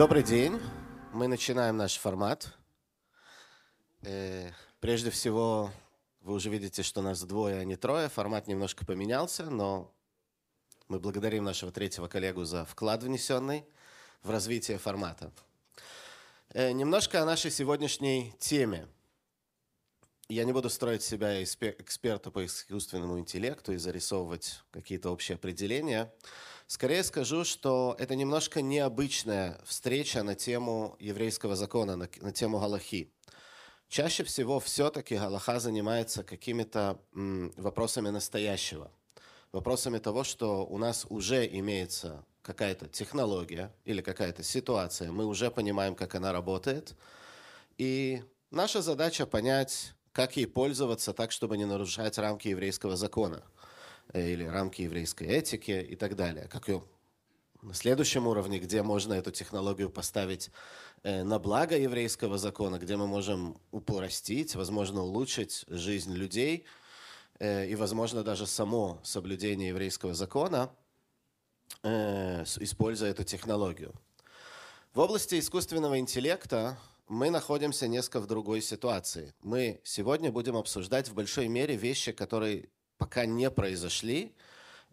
Добрый день. Мы начинаем наш формат. Э, прежде всего, вы уже видите, что нас двое, а не трое. Формат немножко поменялся, но мы благодарим нашего третьего коллегу за вклад внесенный в развитие формата. Э, немножко о нашей сегодняшней теме. Я не буду строить себя эксперта по искусственному интеллекту и зарисовывать какие-то общие определения. Скорее скажу, что это немножко необычная встреча на тему еврейского закона, на, на тему Галахи. Чаще всего все-таки Галаха занимается какими-то вопросами настоящего, вопросами того, что у нас уже имеется какая-то технология или какая-то ситуация, мы уже понимаем, как она работает, и наша задача понять, как ей пользоваться так, чтобы не нарушать рамки еврейского закона – Э, или рамки еврейской этики и так далее. Как и на следующем уровне, где можно эту технологию поставить э, на благо еврейского закона, где мы можем упростить, возможно, улучшить жизнь людей э, и, возможно, даже само соблюдение еврейского закона, используя эту технологию. В области искусственного интеллекта мы находимся несколько в другой ситуации. Мы сегодня будем обсуждать в большой мере вещи, которые пока не произошли,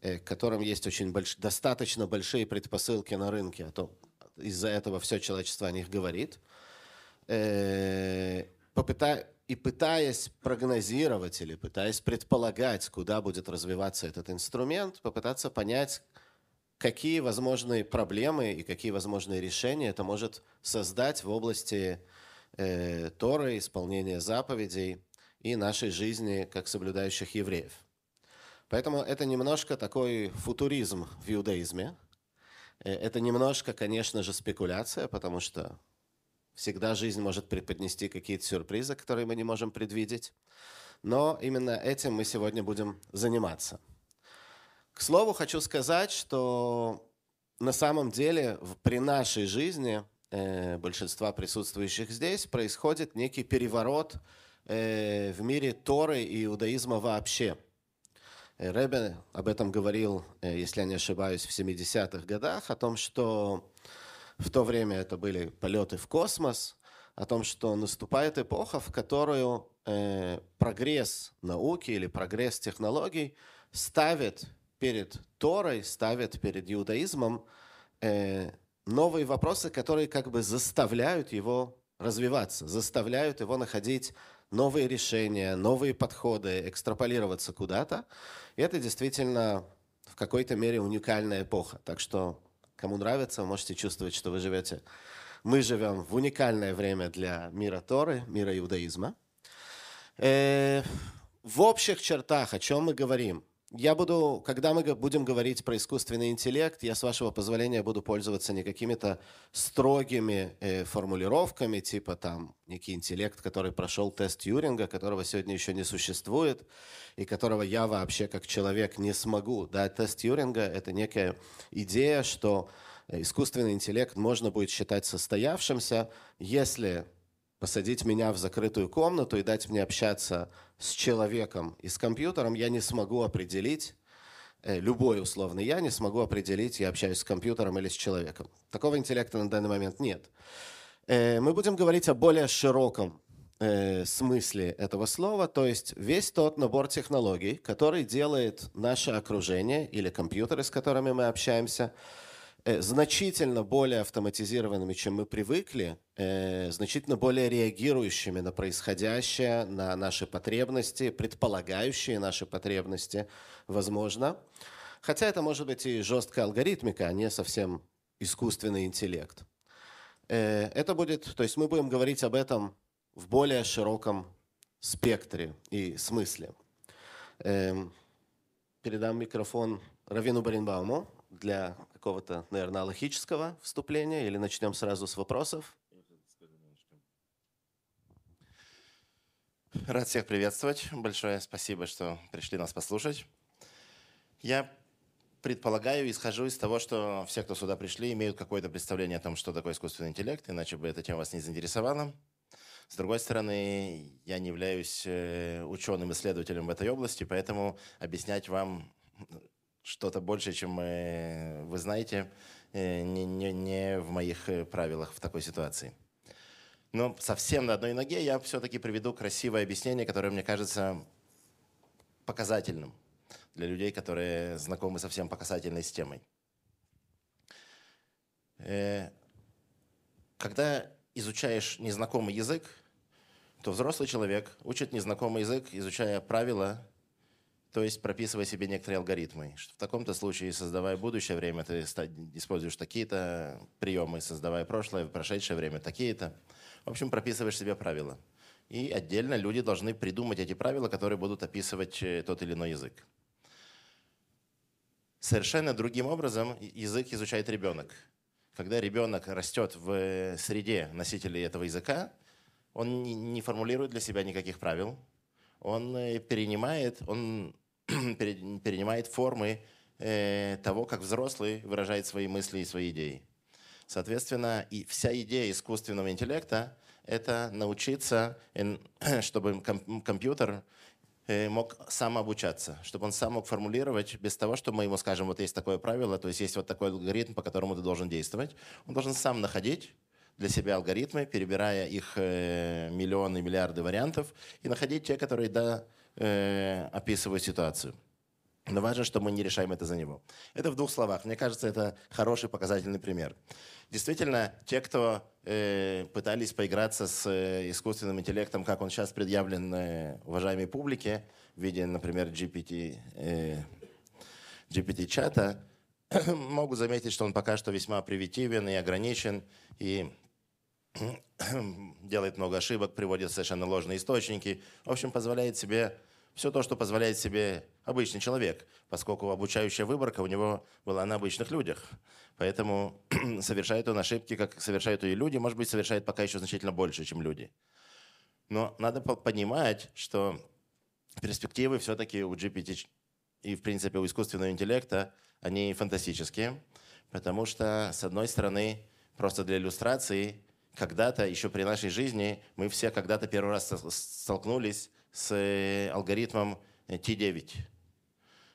э, к которым есть очень больш... достаточно большие предпосылки на рынке, а то из-за этого все человечество о них говорит, э, попыта... и пытаясь прогнозировать или пытаясь предполагать, куда будет развиваться этот инструмент, попытаться понять, какие возможные проблемы и какие возможные решения это может создать в области э, Торы, исполнения заповедей и нашей жизни как соблюдающих евреев. Поэтому это немножко такой футуризм в иудаизме. Э, это немножко, конечно же, спекуляция, потому что всегда жизнь может преподнести какие-то сюрпризы, которые мы не можем предвидеть. Но именно этим мы сегодня будем заниматься. К слову, хочу сказать, что на самом деле при нашей жизни э, большинства присутствующих здесь происходит некий переворот э, в мире Торы и иудаизма вообще – Ребе об этом говорил, э, если я не ошибаюсь, в 70-х годах, о том, что в то время это были полеты в космос, о том, что наступает эпоха, в которую э, прогресс науки или прогресс технологий ставит перед Торой, ставит перед иудаизмом э, новые вопросы, которые как бы заставляют его развиваться, заставляют его находить новые решения, новые подходы, экстраполироваться куда-то. И это действительно в какой-то мере уникальная эпоха. Так что, кому нравится, можете чувствовать, что вы живете. Мы живем в уникальное время для мира Торы, мира иудаизма. Э, в общих чертах, о чем мы говорим? Я буду, когда мы будем говорить про искусственный интеллект, я, с вашего позволения, буду пользоваться не какими-то строгими э, формулировками, типа там некий интеллект, который прошел тест Юринга, которого сегодня еще не существует, и которого я вообще как человек не смогу дать тест Юринга. Это некая идея, что искусственный интеллект можно будет считать состоявшимся, если посадить меня в закрытую комнату и дать мне общаться с человеком и с компьютером, я не смогу определить, э, любой условный я не смогу определить, я общаюсь с компьютером или с человеком. Такого интеллекта на данный момент нет. Э, мы будем говорить о более широком э, смысле этого слова, то есть весь тот набор технологий, который делает наше окружение или компьютеры, с которыми мы общаемся, значительно более автоматизированными, чем мы привыкли, э, значительно более реагирующими на происходящее, на наши потребности, предполагающие наши потребности, возможно. Хотя это может быть и жесткая алгоритмика, а не совсем искусственный интеллект. Э, это будет, то есть мы будем говорить об этом в более широком спектре и смысле. Эм, передам микрофон Равину Баринбауму для какого-то, наверное, логического вступления или начнем сразу с вопросов? Рад всех приветствовать. Большое спасибо, что пришли нас послушать. Я предполагаю, исхожу из того, что все, кто сюда пришли, имеют какое-то представление о том, что такое искусственный интеллект, иначе бы эта тема вас не заинтересовала. С другой стороны, я не являюсь э, ученым-исследователем в этой области, поэтому объяснять вам что-то большее, чем вы знаете, э, не, не, не в моих э, правилах в такой ситуации. Но совсем на одной ноге я все-таки приведу красивое объяснение, которое мне кажется показательным для людей, которые знакомы со всем показательной системой. Э, когда изучаешь незнакомый язык, то взрослый человек учит незнакомый язык, изучая правила, то есть прописывая себе некоторые алгоритмы. Что в таком-то случае, создавая будущее время, ты используешь такие-то приемы, создавая прошлое, прошедшее время, такие-то. В общем, прописываешь себе правила. И отдельно люди должны придумать эти правила, которые будут описывать э, тот или иной язык. Совершенно другим образом язык изучает ребенок. Когда ребенок растет в среде носителей этого языка, он не формулирует для себя никаких правил, он э, перенимает, он перенимает формы э, того, как взрослый выражает свои мысли и свои идеи. Соответственно, и вся идея искусственного интеллекта – это научиться, чтобы компьютер э, мог сам обучаться, чтобы он сам мог формулировать без того, что мы ему скажем, вот есть такое правило, то есть есть вот такой алгоритм, по которому ты должен действовать. Он должен сам находить для себя алгоритмы, перебирая их э, миллионы, миллиарды вариантов, и находить те, которые да, э, описывают ситуацию. Но важно, что мы не решаем это за него. Это в двух словах. Мне кажется, это хороший показательный пример. Действительно, те, кто э, пытались поиграться с э, искусственным интеллектом, как он сейчас предъявлен э, уважаемой публике, в виде, например, GPT, э, GPT-чата, могут заметить, что он пока что весьма примитивен и ограничен, и делает много ошибок, приводит совершенно ложные источники. В общем, позволяет себе все то, что позволяет себе обычный человек, поскольку обучающая выборка у него была на обычных людях. Поэтому совершает он ошибки, как совершают и люди, может быть, совершает пока еще значительно больше, чем люди. Но надо понимать, что перспективы все-таки у GPT и, в принципе, у искусственного интеллекта, они фантастические, потому что, с одной стороны, просто для иллюстрации, когда-то, еще при нашей жизни, мы все когда-то первый раз столкнулись с э, алгоритмом T9,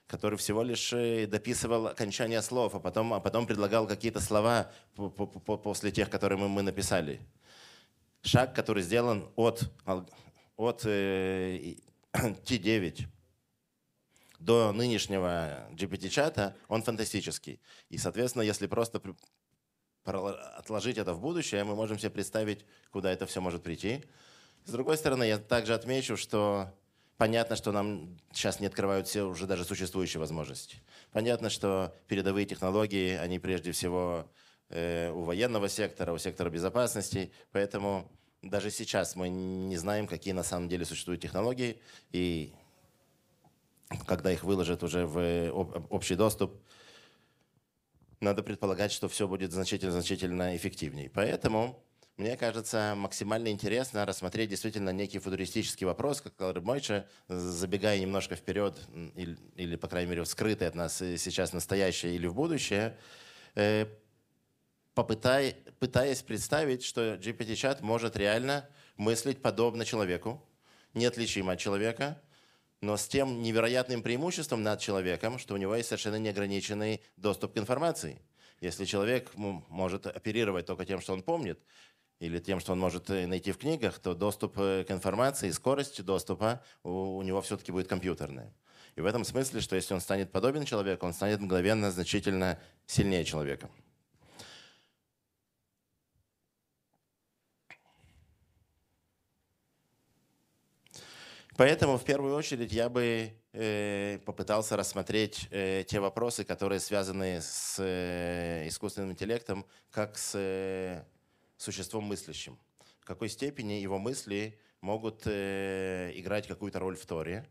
который всего лишь э, дописывал окончание слов, а потом, а потом предлагал какие-то слова после тех, которые мы, мы написали. Шаг, который сделан от, от э, T9 до нынешнего GPT-чата, он фантастический. И, соответственно, если просто отложить это в будущее, мы можем себе представить, куда это все может прийти. С другой стороны, я также отмечу, что понятно, что нам сейчас не открывают все уже даже существующие возможности. Понятно, что передовые технологии, они прежде всего э, у военного сектора, у сектора безопасности, поэтому даже сейчас мы не знаем, какие на самом деле существуют технологии, и когда их выложат уже в общий доступ, надо предполагать, что все будет значительно-значительно эффективнее. Поэтому, мне кажется, максимально интересно рассмотреть действительно некий футуристический вопрос, как сказал Мойча, забегая немножко вперед, или, или, по крайней мере, скрытый от нас сейчас настоящее или в будущее, э, попытай, пытаясь представить, что GPT-чат может реально мыслить подобно человеку, неотличимо от человека, но с тем невероятным преимуществом над человеком, что у него есть совершенно неограниченный доступ к информации. Если человек может оперировать только тем, что он помнит, или тем, что он может э, найти в книгах, то доступ э, к информации, скорость доступа у него все-таки будет компьютерная. И в этом смысле, что если он станет подобен человеку, он станет мгновенно значительно сильнее человека. Поэтому в первую очередь я бы э, попытался рассмотреть э, те вопросы, которые связаны с э, искусственным интеллектом, как с э, существом мыслящим. В какой степени его мысли могут э, играть какую-то роль в Торе.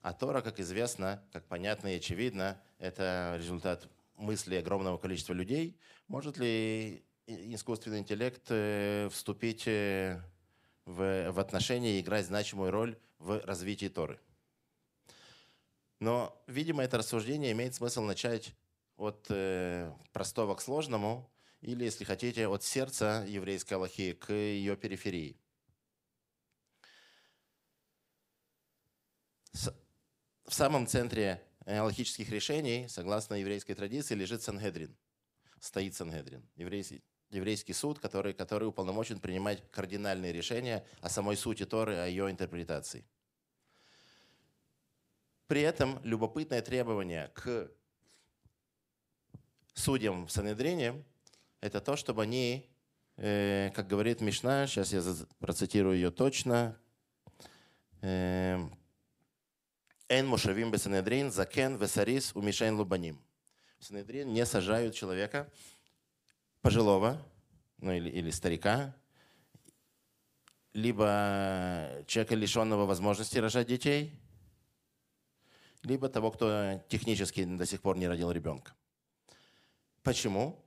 А Тора, как известно, как понятно и очевидно, это результат мысли огромного количества людей. Может ли искусственный интеллект э, вступить э, в, в отношения и играть значимую роль в развитии Торы. Но, видимо, это рассуждение имеет смысл начать от э, простого к сложному, или, если хотите, от сердца еврейской Аллахи к ее периферии. В самом центре аллахических решений, согласно еврейской традиции, лежит Сангедрин. стоит Сангедрин, еврейский, еврейский суд, который, который уполномочен принимать кардинальные решения о самой сути Торы, о ее интерпретации. При этом любопытное требование к судьям в Санедрине – это то, чтобы они, э, как говорит Мишна, сейчас я процитирую ее точно, э, «Эн мушавим бесанедрин закен весарис умишен лубаним». В Санедрин не сажают человека пожилого, ну или, или старика, либо человека, лишенного возможности рожать детей – либо того, кто технически до сих пор не родил ребенка. Почему?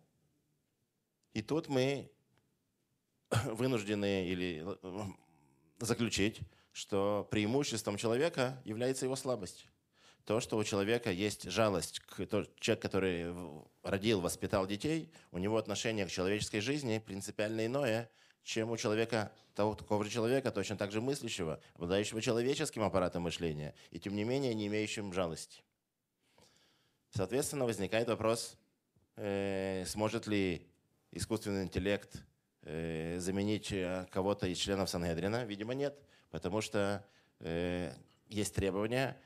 И тут мы вынуждены или э, заключить, что преимуществом человека является его слабость. То, что у человека есть жалость к человек, который родил, воспитал детей, у него отношение к человеческой жизни принципиально иное, чем у человека, того, такого же человека, точно так же мыслящего, обладающего человеческим аппаратом мышления, и тем не менее не имеющим жалости. Соответственно, возникает вопрос, э, сможет ли искусственный интеллект э, заменить э, кого-то из членов Сангедрина? Видимо, нет, потому что э, есть требования,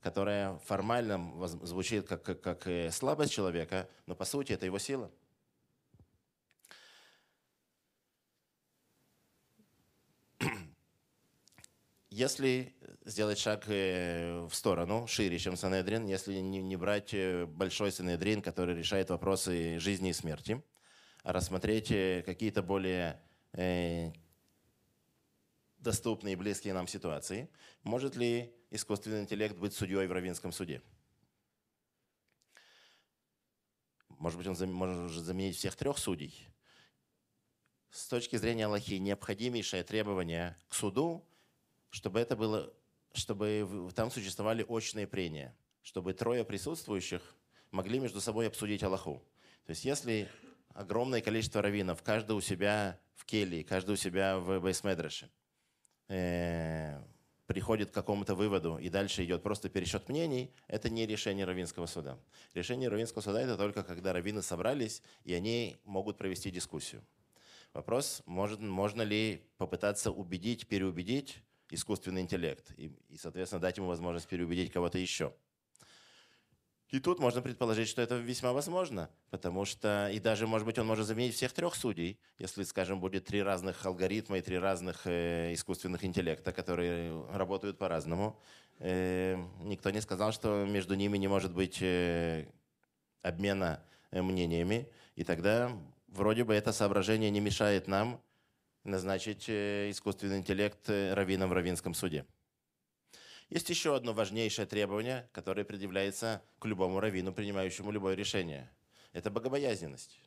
которое формально звучит как, как, как э, слабость человека, но по сути это его сила. Если сделать шаг э, в сторону, шире, чем Санедрин, если не брать э, большой Санедрин, который решает вопросы жизни и смерти, а рассмотреть э, какие-то более доступные и близкие нам ситуации, может ли искусственный интеллект быть судьей в Равинском суде? Может быть, он может заменить всех трех судей? С точки зрения Аллахи, необходимейшее требование к суду чтобы это было, чтобы там существовали очные прения, чтобы трое присутствующих могли между собой обсудить Аллаху. То есть если огромное количество раввинов, каждый у себя в келье, каждый у себя в Бейсмедреше, э, приходит к какому-то выводу и дальше идет просто пересчет мнений, это не решение Равинского суда. Решение Равинского суда это только когда раввины собрались и они могут провести дискуссию. Вопрос, может, можно ли попытаться убедить, переубедить искусственный интеллект и, и, соответственно, дать ему возможность переубедить кого-то еще. И тут можно предположить, что это весьма возможно, потому что, и даже, может быть, он может заменить всех трех судей, если, скажем, будет три разных алгоритма и три разных э, искусственных интеллекта, которые работают по-разному. Э, никто не сказал, что между ними не может быть э, обмена э, мнениями, и тогда вроде бы это соображение не мешает нам назначить э, искусственный интеллект э, раввином в раввинском суде. Есть еще одно важнейшее требование, которое предъявляется к любому раввину, принимающему любое решение. Это богобоязненность.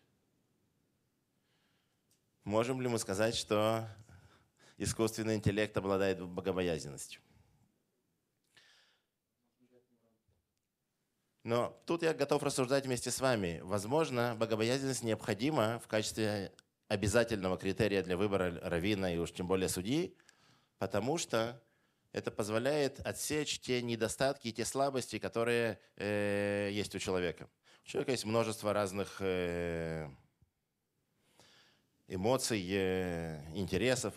Можем ли мы сказать, что искусственный интеллект обладает богобоязненностью? Но тут я готов рассуждать вместе с вами. Возможно, богобоязненность необходима в качестве обязательного критерия для выбора равина и уж тем более судьи, потому что это позволяет отсечь те недостатки и те слабости, которые э, есть у человека. У человека есть множество разных э, эмоций, э, интересов.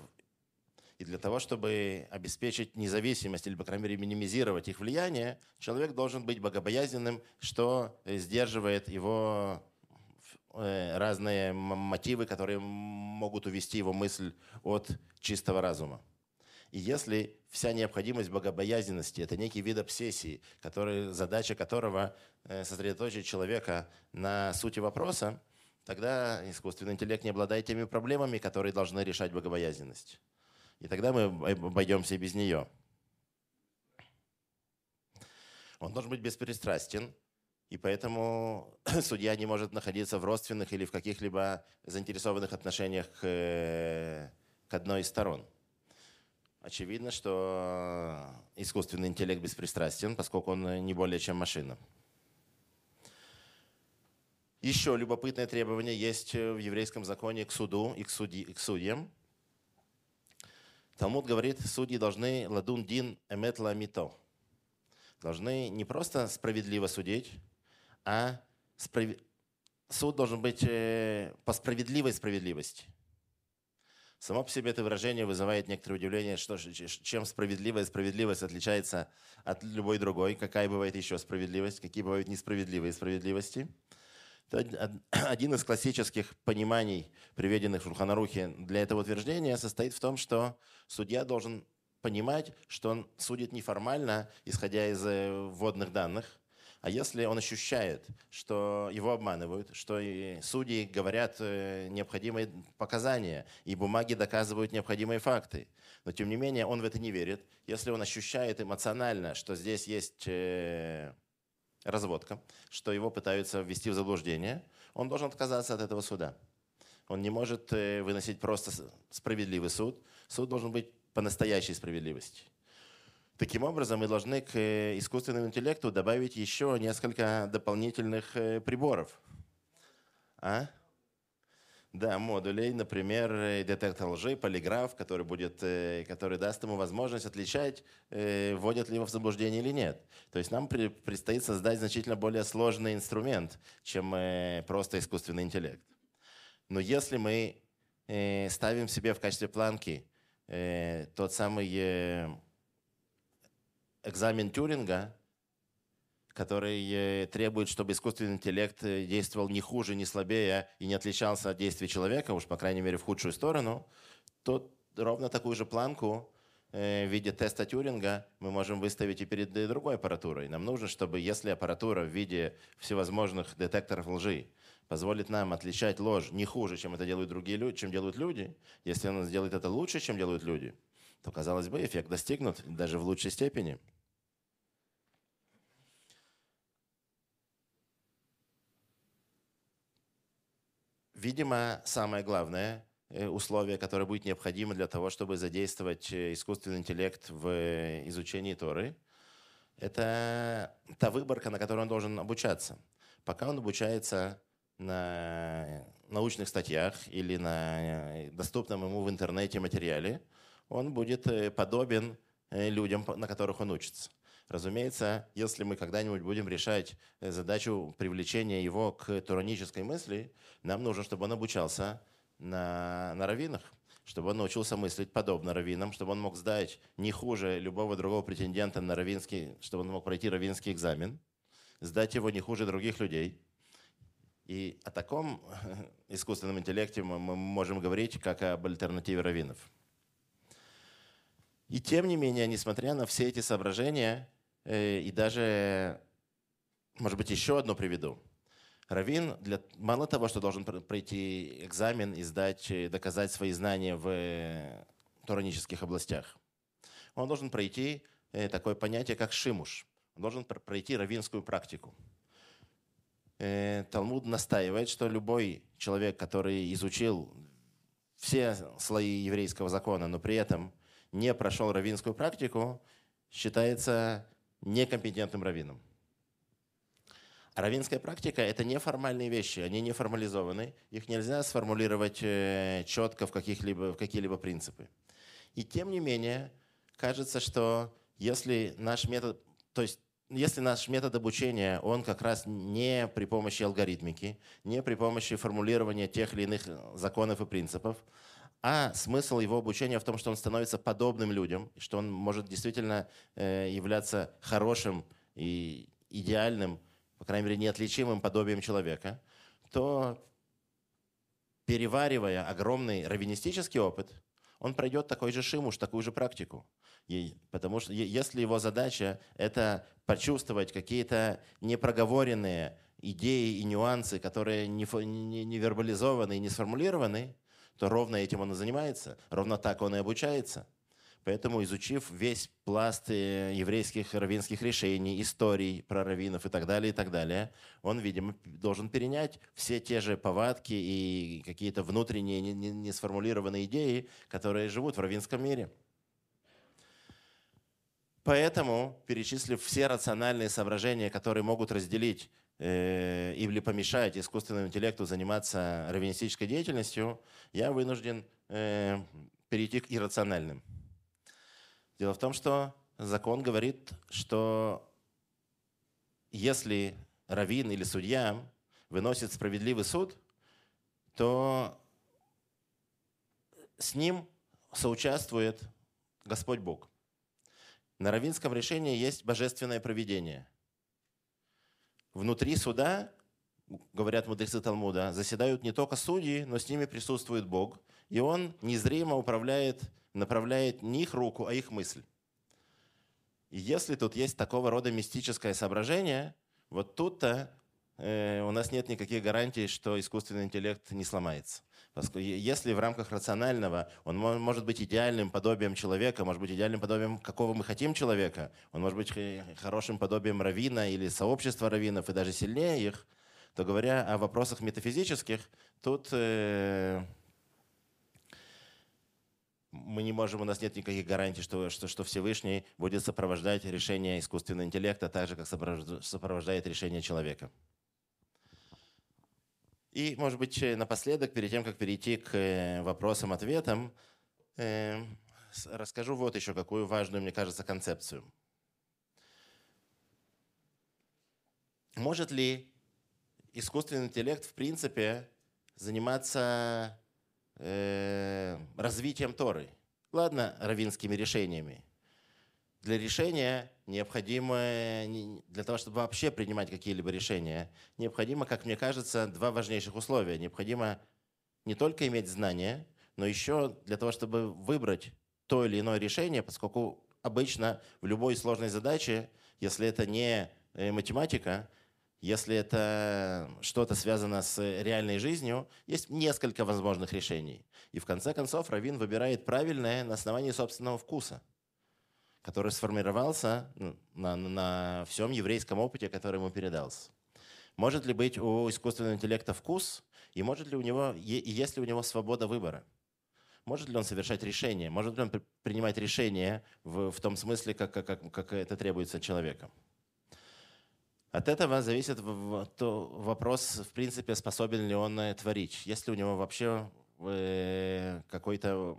И для того, чтобы обеспечить независимость или, по крайней мере, минимизировать их влияние, человек должен быть богобоязненным, что сдерживает его Э, разные мотивы, которые могут увести его мысль от чистого разума. И если вся необходимость богобоязненности – это некий вид обсессии, который, задача которого э, сосредоточить человека на сути вопроса, тогда искусственный интеллект не обладает теми проблемами, которые должны решать богобоязненность. И тогда мы обойдемся без нее. Он должен быть беспристрастен, и поэтому судья не может находиться в родственных или в каких-либо заинтересованных отношениях к, э, к одной из сторон. Очевидно, что искусственный интеллект беспристрастен, поскольку он не более чем машина. Еще любопытное требование есть в еврейском законе к суду и к, судьи, и к судьям. Талмуд говорит, судьи должны ладун дин эмет ламито. Должны не просто справедливо судить, а справ... суд должен быть э, по справедливой справедливости. Само по себе это выражение вызывает некоторое удивление, что, чем справедливая справедливость отличается от любой другой, какая бывает еще справедливость, какие бывают несправедливые справедливости. Это один из классических пониманий, приведенных в Шульханарухе для этого утверждения, состоит в том, что судья должен понимать, что он судит неформально, исходя из э, вводных данных, а если он ощущает, что его обманывают, что судьи говорят э, необходимые показания, и бумаги доказывают необходимые факты, но тем не менее он в это не верит, если он ощущает эмоционально, что здесь есть э, разводка, что его пытаются ввести в заблуждение, он должен отказаться от этого суда. Он не может э, выносить просто справедливый суд. Суд должен быть по настоящей справедливости. Таким образом, мы должны к э, искусственному интеллекту добавить еще несколько дополнительных э, приборов. А? Да, модулей, например, э, детектор лжи, полиграф, который, будет, который даст ему возможность отличать, вводят ли его в заблуждение или нет. То есть нам предстоит создать значительно более сложный инструмент, чем просто искусственный интеллект. Но если мы ставим себе в качестве планки тот самый экзамен Тюринга, который э, требует, чтобы искусственный интеллект э, действовал не хуже, не слабее и не отличался от действий человека, уж по крайней мере в худшую сторону, то ровно такую же планку э, в виде теста Тюринга мы можем выставить и перед другой аппаратурой. Нам нужно, чтобы если аппаратура в виде всевозможных детекторов лжи позволит нам отличать ложь не хуже, чем это делают другие люди, чем делают люди, если она сделает это лучше, чем делают люди – то, казалось бы, эффект достигнут даже в лучшей степени. Видимо, самое главное э, условие, которое будет необходимо для того, чтобы задействовать э, искусственный интеллект в э, изучении Торы, это та выборка, на которой он должен обучаться. Пока он обучается на научных статьях или на доступном ему в интернете материале, он будет э, подобен э, людям, на которых он учится. Разумеется, если мы когда-нибудь будем решать э, задачу привлечения его к туранической мысли, нам нужно, чтобы он обучался на, на раввинах, чтобы он научился мыслить подобно раввинам, чтобы он мог сдать не хуже любого другого претендента на раввинский, чтобы он мог пройти раввинский экзамен, сдать его не хуже других людей. И о таком искусственном интеллекте мы можем говорить как об альтернативе раввинов. И тем не менее, несмотря на все эти соображения, э, и даже, может быть, еще одно приведу. Равин для, мало того, что должен пройти экзамен и сдать, э, доказать свои знания в э, туранических областях, он должен пройти такое понятие, как шимуш. Он должен пройти равинскую практику. Талмуд настаивает, что любой человек, который изучил все слои еврейского закона, но при этом не прошел равинскую практику, считается некомпетентным раввином. Равинская практика – это неформальные вещи, они не формализованы, их нельзя сформулировать э, четко в, каких-либо, в какие-либо принципы. И тем не менее, кажется, что если наш метод, то есть если наш метод обучения, он как раз не при помощи алгоритмики, не при помощи формулирования тех или иных законов и принципов, а смысл его обучения в том, что он становится подобным людям, что он может действительно э, являться хорошим и идеальным, по крайней мере, неотличимым подобием человека, то переваривая огромный раввинистический опыт, он пройдет такой же шимуш, такую же практику. И, потому что если его задача – это почувствовать какие-то непроговоренные идеи и нюансы, которые не, не, не вербализованы и не сформулированы, то ровно этим он и занимается, ровно так он и обучается. Поэтому, изучив весь пласт э, еврейских раввинских решений, историй про раввинов и так далее, и так далее, он, видимо, должен перенять все те же повадки и какие-то внутренние не, не, не сформулированные идеи, которые живут в раввинском мире. Поэтому, перечислив все рациональные соображения, которые могут разделить э, или помешать искусственному интеллекту заниматься раввинистической деятельностью, я вынужден э, перейти к иррациональным. Дело в том, что закон говорит, что если раввин или судья выносит справедливый суд, то с ним соучаствует Господь Бог. На равинском решении есть божественное проведение. Внутри суда, говорят мудрецы Талмуда, заседают не только судьи, но с ними присутствует Бог. И Он незримо управляет, направляет не их руку, а их мысль. И если тут есть такого рода мистическое соображение, вот тут-то э, у нас нет никаких гарантий, что искусственный интеллект не сломается. Если в рамках рационального он может быть идеальным подобием человека, может быть идеальным подобием какого мы хотим человека, он может быть хорошим подобием равина или сообщества раввинов и даже сильнее их, то говоря о вопросах метафизических, тут э, мы не можем, у нас нет никаких гарантий, что, что, что Всевышний будет сопровождать решение искусственного интеллекта так же, как сопровождает решение человека. И, может быть, напоследок, перед тем, как перейти к э, вопросам-ответам, э, расскажу вот еще какую важную, мне кажется, концепцию. Может ли искусственный интеллект, в принципе, заниматься э, развитием Торы. Ладно, равинскими решениями. Для решения необходимо, для того, чтобы вообще принимать какие-либо решения, необходимо, как мне кажется, два важнейших условия. Необходимо не только иметь знания, но еще для того, чтобы выбрать то или иное решение, поскольку обычно в любой сложной задаче, если это не э, математика, если это что-то связано с реальной жизнью, есть несколько возможных решений. И в конце концов Равин выбирает правильное на основании собственного вкуса, который сформировался ну, на, на всем еврейском опыте, который ему передался. Может ли быть у искусственного интеллекта вкус, и может ли у него, и есть ли у него свобода выбора? Может ли он совершать решения? Может ли он принимать решения в, в том смысле, как, как, как это требуется от человека? От этого зависит вопрос, в принципе, способен ли он творить. Есть ли у него вообще э, какой-то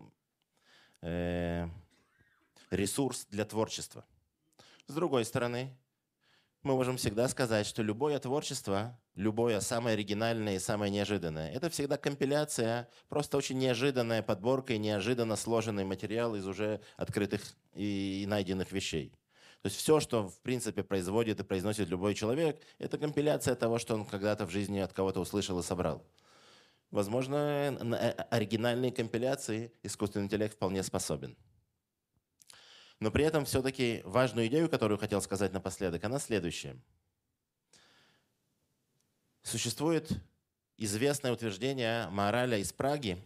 э, ресурс для творчества. С другой стороны, мы можем всегда сказать, что любое творчество, любое самое оригинальное и самое неожиданное, это всегда компиляция, просто очень неожиданная подборка и неожиданно сложенный материал из уже открытых и найденных вещей. То есть все, что в принципе производит и произносит любой человек, это компиляция того, что он когда-то в жизни от кого-то услышал и собрал. Возможно, на э, оригинальные компиляции искусственный интеллект вполне способен. Но при этом все-таки важную идею, которую хотел сказать напоследок, она следующая. Существует известное утверждение Мораля из Праги,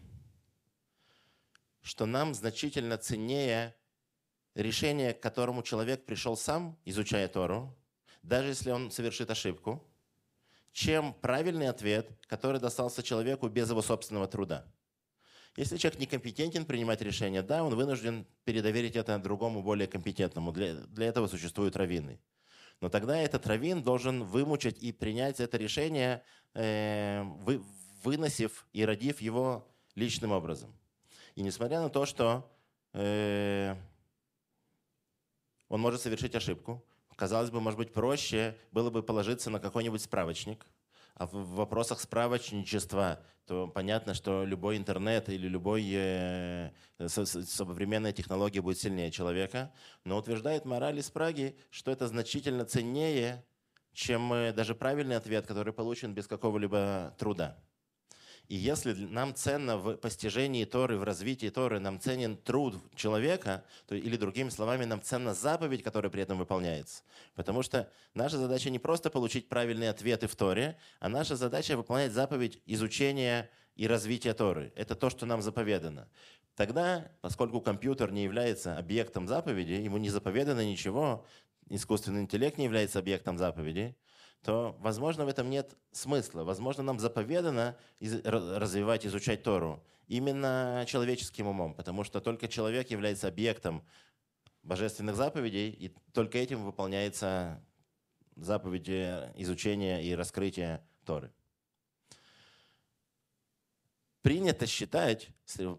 что нам значительно ценнее решение, к которому человек пришел сам, изучая Тору, даже если он совершит ошибку, чем правильный ответ, который достался человеку без его собственного труда. Если человек некомпетентен принимать решения, да, он вынужден передоверить это другому, более компетентному. Для, для этого существуют раввины. Но тогда этот раввин должен вымучить и принять это решение, э, вы, выносив и родив его личным образом. И несмотря на то, что э, он может совершить ошибку. Казалось бы, может быть, проще было бы положиться на какой-нибудь справочник. А в вопросах справочничества, то понятно, что любой интернет или любой э, современная технология будет сильнее человека. Но утверждает мораль из Праги, что это значительно ценнее, чем э, даже правильный ответ, который получен без какого-либо труда. И если нам ценно в постижении Торы, в развитии Торы, нам ценен труд человека, то, или другими словами, нам ценна заповедь, которая при этом выполняется. Потому что наша задача не просто получить правильные ответы в Торе, а наша задача выполнять заповедь изучения и развития Торы. Это то, что нам заповедано. Тогда, поскольку компьютер не является объектом заповеди, ему не заповедано ничего, искусственный интеллект не является объектом заповеди, то, возможно, в этом нет смысла. Возможно, нам заповедано развивать, изучать Тору именно человеческим умом, потому что только человек является объектом божественных заповедей, и только этим выполняется заповеди изучения и раскрытия Торы. Принято считать,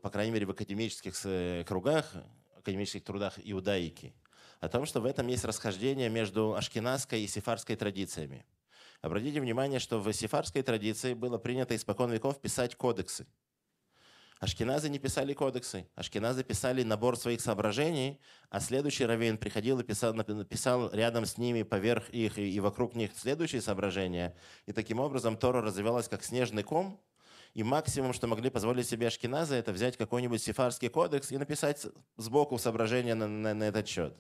по крайней мере в академических э, кругах, академических трудах иудаики, о том, что в этом есть расхождение между ашкенадской и сефарской традициями. Обратите внимание, что в сефарской традиции было принято испокон веков писать кодексы. Ашкеназы не писали кодексы. Ашкеназы писали набор своих соображений, а следующий раввин приходил и писал, написал рядом с ними, поверх их и вокруг них следующие соображения. И таким образом Тора развивалась как снежный ком, и максимум, что могли позволить себе ашкеназы, это взять какой-нибудь сефарский кодекс и написать сбоку соображения на, на, на этот счет.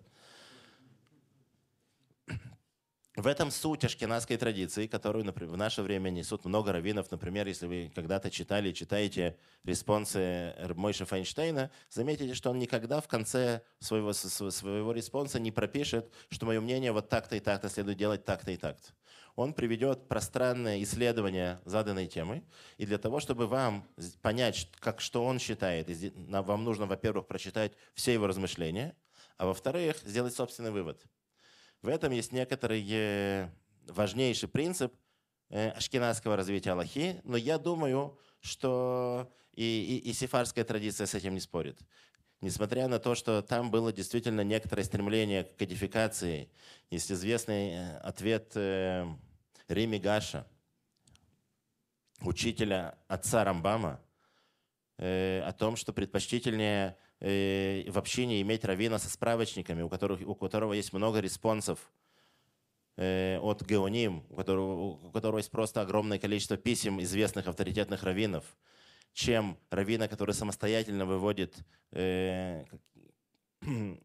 В этом суть ашкенадской традиции, которую например, в наше время несут много раввинов. Например, если вы когда-то читали, читаете респонсы Мойша Файнштейна, заметите, что он никогда в конце своего, своего респонса не пропишет, что мое мнение вот так-то и так-то следует делать так-то и так-то. Он приведет пространное исследование заданной темы, и для того, чтобы вам понять, как, что он считает, вам нужно, во-первых, прочитать все его размышления, а во-вторых, сделать собственный вывод – в этом есть некоторый э, важнейший принцип э, ашкенадского развития Аллахи, но я думаю, что и, и, и сефарская традиция с этим не спорит. Несмотря на то, что там было действительно некоторое стремление к кодификации, есть известный э, ответ Рими Гаша, учителя отца Рамбама, о том, что предпочтительнее э, в общении иметь равина со справочниками, у, которых, у которого есть много респонсов э, от Геоним, у которого, у которого есть просто огромное количество писем известных авторитетных раввинов, чем равина, который самостоятельно выводит, э,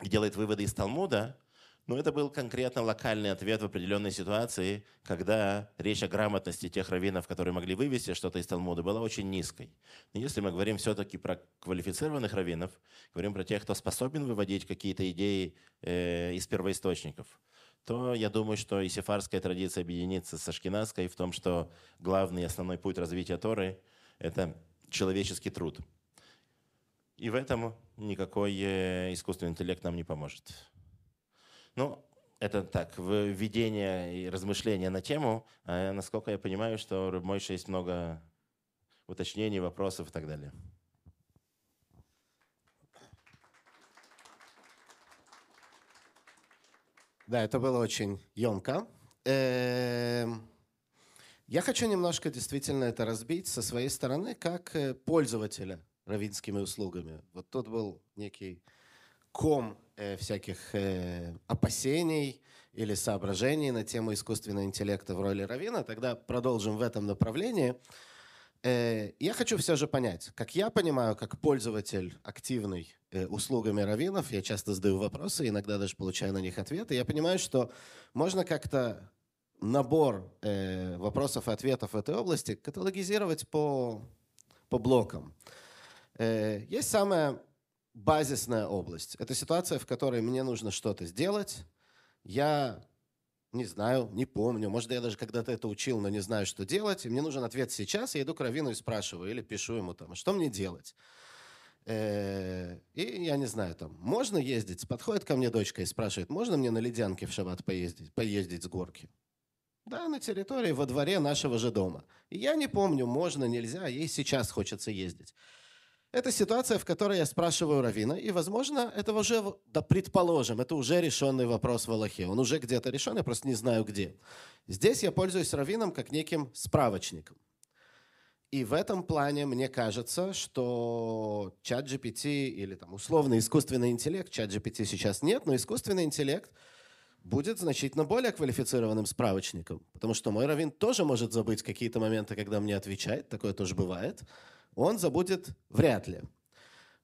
делает выводы из Талмуда, но это был конкретно локальный ответ в определенной ситуации, когда речь о грамотности тех раввинов, которые могли вывести что-то из Талмуда, была очень низкой. Но если мы говорим все-таки про квалифицированных раввинов, говорим про тех, кто способен выводить какие-то идеи э, из первоисточников, то я думаю, что и сефарская традиция объединится с ашкенадской в том, что главный основной путь развития Торы – это человеческий труд. И в этом никакой э, искусственный интеллект нам не поможет. Ну, это так, введение и размышления на тему. А насколько я понимаю, что у Мойши есть много уточнений, вопросов и так далее. Да, это было очень емко. Эм, я хочу немножко действительно это разбить со своей стороны, как э, пользователя равинскими услугами. Вот тут был некий ком э, всяких э, опасений или соображений на тему искусственного интеллекта в роли Равина, тогда продолжим в этом направлении. Э, я хочу все же понять, как я понимаю, как пользователь активный услугами раввинов, я часто задаю вопросы, иногда даже получаю на них ответы, я понимаю, что можно как-то набор вопросов и ответов в этой области каталогизировать по, по блокам. Есть самая базисная область. Это ситуация, в которой мне нужно что-то сделать. Я не знаю, не помню. Может, я даже когда-то это учил, но не знаю, что делать. И мне нужен ответ сейчас. Я иду к Равину и спрашиваю, или пишу ему там, «А что мне делать? Э, и я не знаю, там, можно ездить? Подходит ко мне дочка и спрашивает, можно мне на ледянке в шаббат поездить, поездить с горки? Да, на территории, во дворе нашего же дома. И я не помню, можно, нельзя, ей сейчас хочется ездить. Это ситуация, в которой я спрашиваю Равина, и, возможно, это уже, да, предположим, это уже решенный вопрос в Аллахе. Он уже где-то решен, я просто не знаю где. Здесь я пользуюсь Равином как неким справочником. И в этом плане мне кажется, что чат GPT или там условный искусственный интеллект, чат GPT сейчас нет, но искусственный интеллект будет значительно более квалифицированным справочником. Потому что мой раввин тоже может забыть какие-то моменты, когда мне отвечает, такое тоже бывает он забудет вряд ли.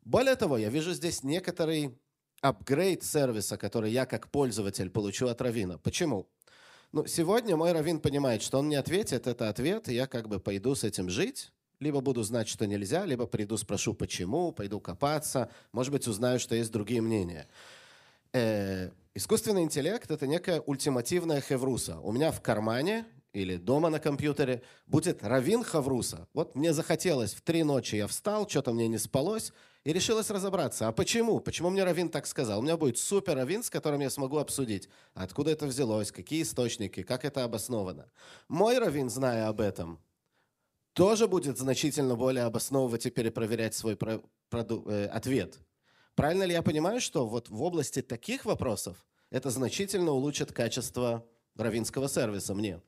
Более того, я вижу здесь некоторый апгрейд сервиса, который я как пользователь получу от Равина. Почему? Ну, сегодня мой Равин понимает, что он мне ответит, это ответ, и я как бы пойду с этим жить, либо буду знать, что нельзя, либо приду, спрошу, почему, пойду копаться, может быть, узнаю, что есть другие мнения. Э, искусственный интеллект – это некая ультимативная хевруса. У меня в кармане или дома на компьютере, будет Равин Хавруса. Вот мне захотелось, в три ночи я встал, что-то мне не спалось, и решилось разобраться. А почему? Почему мне Равин так сказал? У меня будет супер Равин, с которым я смогу обсудить, откуда это взялось, какие источники, как это обосновано. Мой Равин, зная об этом, тоже будет значительно более обосновывать и перепроверять свой про, проду, э, ответ. Правильно ли я понимаю, что вот в области таких вопросов это значительно улучшит качество равинского сервиса мне.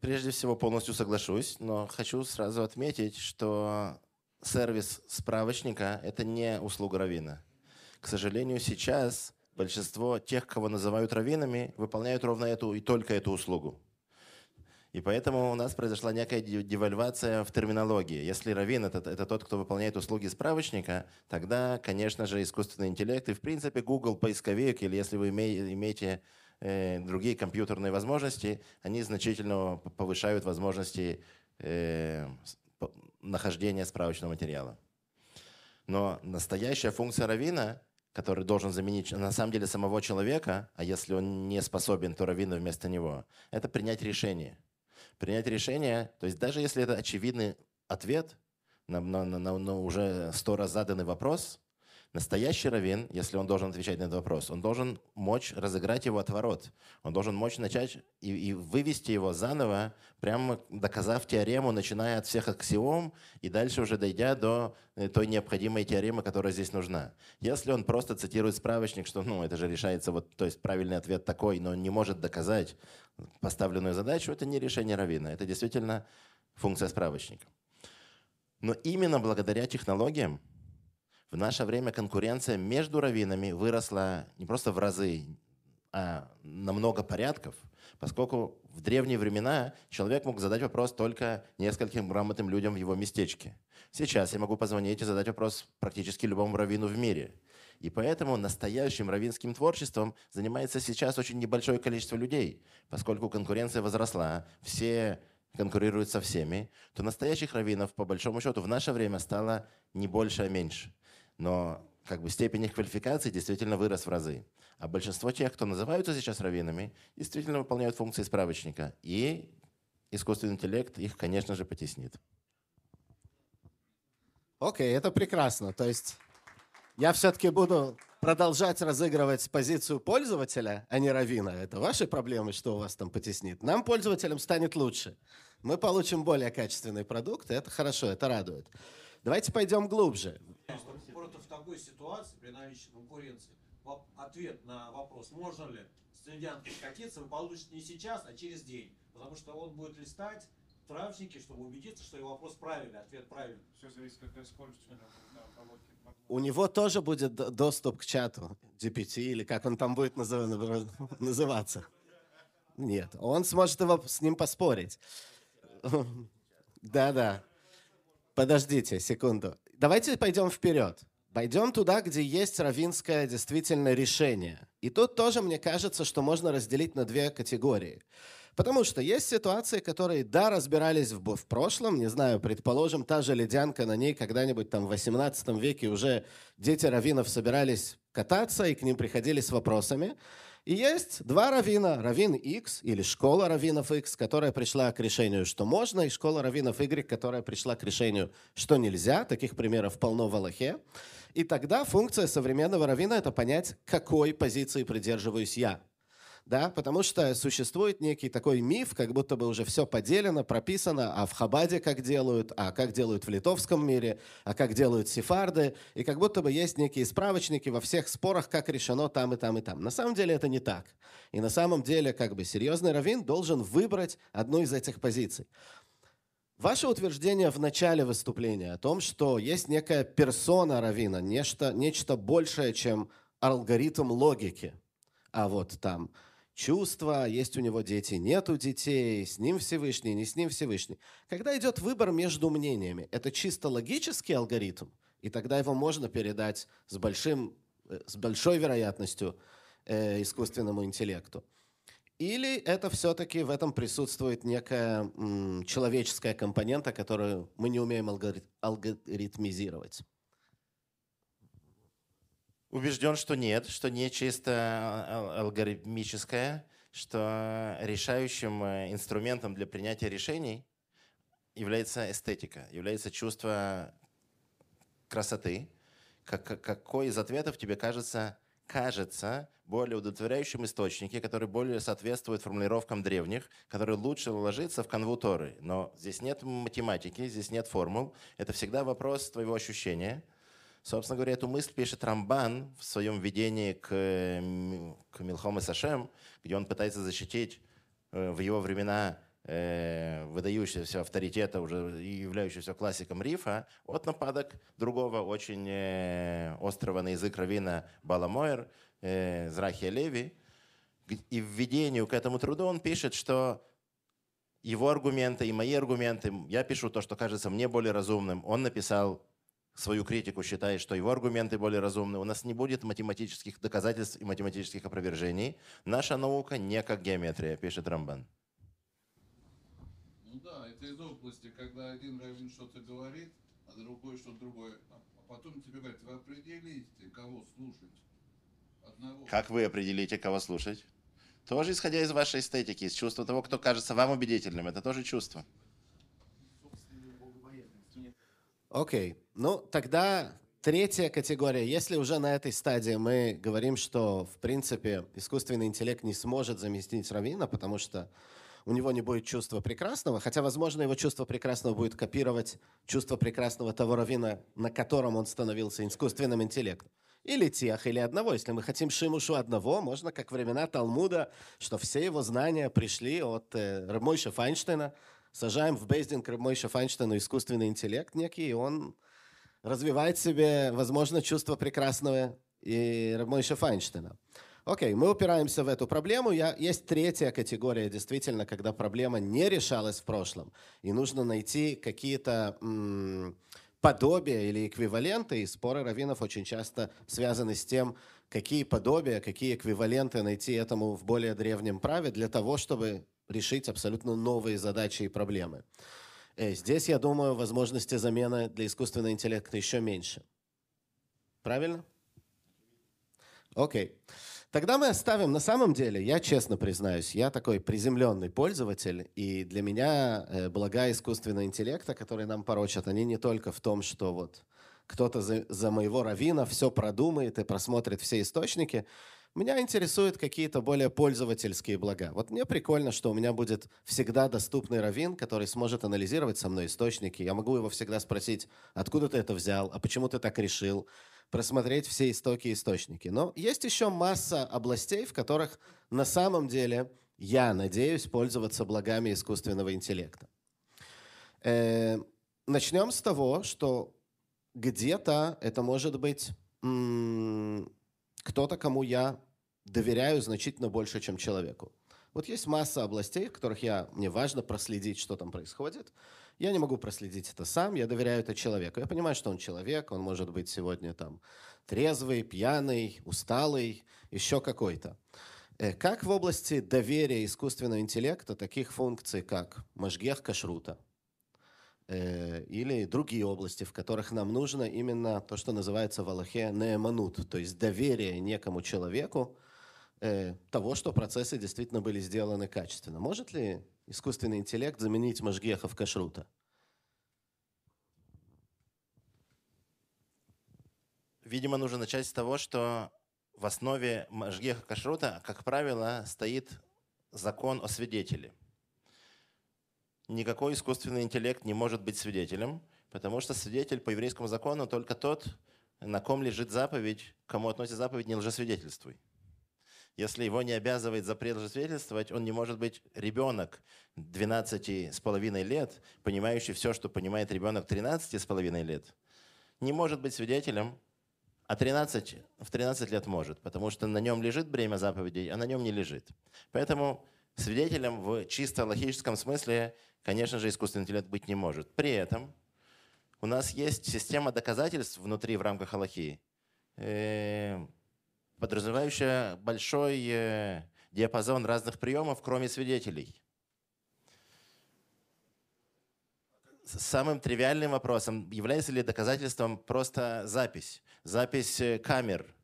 Прежде всего, полностью соглашусь, но хочу сразу отметить, что сервис справочника – это не услуга равина. К сожалению, сейчас большинство тех, кого называют раввинами, выполняют ровно эту и только эту услугу. И поэтому у нас произошла некая девальвация в терминологии. Если раввин это, это тот, кто выполняет услуги справочника, тогда, конечно же, искусственный интеллект и, в принципе, Google поисковик, или если вы имеете другие компьютерные возможности, они значительно повышают возможности э, нахождения справочного материала. Но настоящая функция равина который должен заменить на самом деле самого человека, а если он не способен, то раввина вместо него, это принять решение. Принять решение, то есть даже если это очевидный ответ на, на, на, на уже сто раз заданный вопрос, Настоящий раввин, если он должен отвечать на этот вопрос, он должен мочь разыграть его отворот. Он должен мочь начать и, и вывести его заново, прямо доказав теорему, начиная от всех аксиом и дальше уже дойдя до э, той необходимой теоремы, которая здесь нужна. Если он просто цитирует справочник, что ну, это же решается, вот, то есть правильный ответ такой, но он не может доказать поставленную задачу, это не решение равина, это действительно функция справочника. Но именно благодаря технологиям, в наше время конкуренция между раввинами выросла не просто в разы, а на много порядков, поскольку в древние времена человек мог задать вопрос только нескольким грамотным людям в его местечке. Сейчас я могу позвонить и задать вопрос практически любому раввину в мире. И поэтому настоящим раввинским творчеством занимается сейчас очень небольшое количество людей, поскольку конкуренция возросла, все конкурируют со всеми, то настоящих раввинов, по большому счету, в наше время стало не больше, а меньше но как бы степень их квалификации действительно вырос в разы. А большинство тех, кто называются сейчас раввинами, действительно выполняют функции справочника. И искусственный интеллект их, конечно же, потеснит. Окей, okay, это прекрасно. То есть я все-таки буду продолжать разыгрывать позицию пользователя, а не равина. Это ваши проблемы, что у вас там потеснит. Нам, пользователям, станет лучше. Мы получим более качественный продукт, и это хорошо, это радует. Давайте пойдем глубже такой ситуации, при наличии конкуренции, ответ на вопрос, можно ли с скатиться, вы получите не сейчас, а через день. Потому что он будет листать травники, чтобы убедиться, что его вопрос правильный, ответ правильный. Все зависит, у него У него тоже будет доступ к чату GPT, или как он там будет называться. Нет, он сможет его, с ним поспорить. Да-да. Подождите секунду. Давайте пойдем вперед. Пойдем туда, где есть равинское действительно решение. И тут тоже мне кажется, что можно разделить на две категории. Потому что есть ситуации, которые, да, разбирались в, в прошлом, не знаю, предположим, та же ледянка, на ней когда-нибудь там в 18 веке уже дети раввинов собирались кататься, и к ним приходили с вопросами. И есть два равина, равин X или школа раввинов X, которая пришла к решению, что можно, и школа раввинов Y, которая пришла к решению, что нельзя. Таких примеров полно в Аллахе. И тогда функция современного равина – это понять, какой позиции придерживаюсь я. Да, потому что существует некий такой миф, как будто бы уже все поделено, прописано, а в Хабаде как делают, а как делают в литовском мире, а как делают сефарды, и как будто бы есть некие справочники во всех спорах, как решено там и там и там. На самом деле это не так. И на самом деле как бы серьезный раввин должен выбрать одну из этих позиций. Ваше утверждение в начале выступления о том, что есть некая персона равина, нечто, нечто большее, чем алгоритм логики. А вот там чувства, есть у него дети, нету детей, с ним Всевышний, не с ним Всевышний. Когда идет выбор между мнениями, это чисто логический алгоритм, и тогда его можно передать с, большим, э, с большой вероятностью э, искусственному интеллекту. Или это все-таки в этом присутствует некая м, человеческая компонента, которую мы не умеем алгорит алгоритмизировать? Убежден, что нет, что не чисто а, алгоритмическое, что решающим э, инструментом для принятия решений является эстетика, является чувство красоты. Как, какой из ответов тебе кажется кажется более удовлетворяющим источнике, который более соответствует формулировкам древних, который лучше ложится в канву Торы. Но здесь нет математики, здесь нет формул. Это всегда вопрос твоего ощущения. Собственно говоря, эту мысль пишет Рамбан в своем введении к, к Милхом и Сашем, где он пытается защитить э, в его времена э, выдающегося авторитета, уже являющегося классиком рифа, от нападок другого очень э, острого на язык равина Баламойер, э, Зрахия Леви. И в введению к этому труду он пишет, что его аргументы и мои аргументы, я пишу то, что кажется мне более разумным, он написал свою критику, считает, что его аргументы более разумны. У нас не будет математических доказательств и математических опровержений. Наша наука не как геометрия, пишет Рамбан. Ну да, это из области, когда один раввин что-то говорит, а другой что-то другое. А потом тебе говорят, вы определите, кого слушать. Одного. Как вы определите, кого слушать? Тоже исходя из вашей эстетики, из чувства того, кто кажется вам убедительным. Это тоже чувство. Окей. Okay. Ну, тогда третья категория. Если уже на этой стадии мы говорим, что, в принципе, искусственный интеллект не сможет заместить равина, потому что у него не будет чувства прекрасного, хотя, возможно, его чувство прекрасного будет копировать чувство прекрасного того равина, на котором он становился искусственным интеллектом. Или тех, или одного. Если мы хотим Шимушу одного, можно, как времена Талмуда, что все его знания пришли от э, Рабмойша Файнштейна, сажаем в Бейздин к Рабмойша Файнштейну искусственный интеллект некий, и он развивает в себе, возможно, чувство прекрасного и Рабмойша Файнштейна. Окей, мы упираемся в эту проблему. Я, есть третья категория, действительно, когда проблема не решалась в прошлом, и нужно найти какие-то подобия или эквиваленты, и споры раввинов очень часто связаны с тем, какие подобия, какие эквиваленты найти этому в более древнем праве для того, чтобы решить абсолютно новые задачи и проблемы. Э, здесь, я думаю, возможности замены для искусственного интеллекта еще меньше. Правильно? Окей. Okay. Тогда мы оставим, на самом деле, я честно признаюсь, я такой приземленный пользователь, и для меня э, блага искусственного интеллекта, которые нам порочат, они не только в том, что вот кто-то за, за моего равина все продумает и просмотрит все источники. Меня интересуют какие-то более пользовательские блага. Вот мне прикольно, что у меня будет всегда доступный равин, который сможет анализировать со мной источники. Я могу его всегда спросить, откуда ты это взял, а почему ты так решил, просмотреть все истоки и источники. Но есть еще масса областей, в которых на самом деле я надеюсь пользоваться благами искусственного интеллекта. Э, начнем с того, что где-то это может быть кто-то, кому я доверяю значительно больше, чем человеку. Вот есть масса областей, в которых я, мне важно проследить, что там происходит. Я не могу проследить это сам, я доверяю это человеку. Я понимаю, что он человек, он может быть сегодня там трезвый, пьяный, усталый, еще какой-то. Э, как в области доверия искусственного интеллекта таких функций, как Машгех Кашрута, э, или другие области, в которых нам нужно именно то, что называется в Аллахе неэманут, то есть доверие некому человеку, э, того, что процессы действительно были сделаны качественно. Может ли искусственный интеллект заменить Машгеха в кашрута? Видимо, нужно начать с того, что в основе Машгеха Кашрута, как правило, стоит закон о свидетеле. Никакой искусственный интеллект не может быть свидетелем, потому что свидетель по еврейскому закону только тот, на ком лежит заповедь, кому относится заповедь «не лжесвидетельствуй». Если его не обязывает запрет лжесвидетельствовать, он не может быть ребенок 12 с половиной лет, понимающий все, что понимает ребенок 13 с половиной лет, не может быть свидетелем, а 13, в 13 лет может, потому что на нем лежит бремя заповедей, а на нем не лежит. Поэтому свидетелем в чисто логическом смысле, конечно же, искусственный интеллект быть не может. При этом у нас есть система доказательств внутри в рамках Аллахи, э, подразумевающая большой э, диапазон разных приемов, кроме свидетелей. Самым тривиальным вопросом, является ли доказательством просто запись, запись э, камер.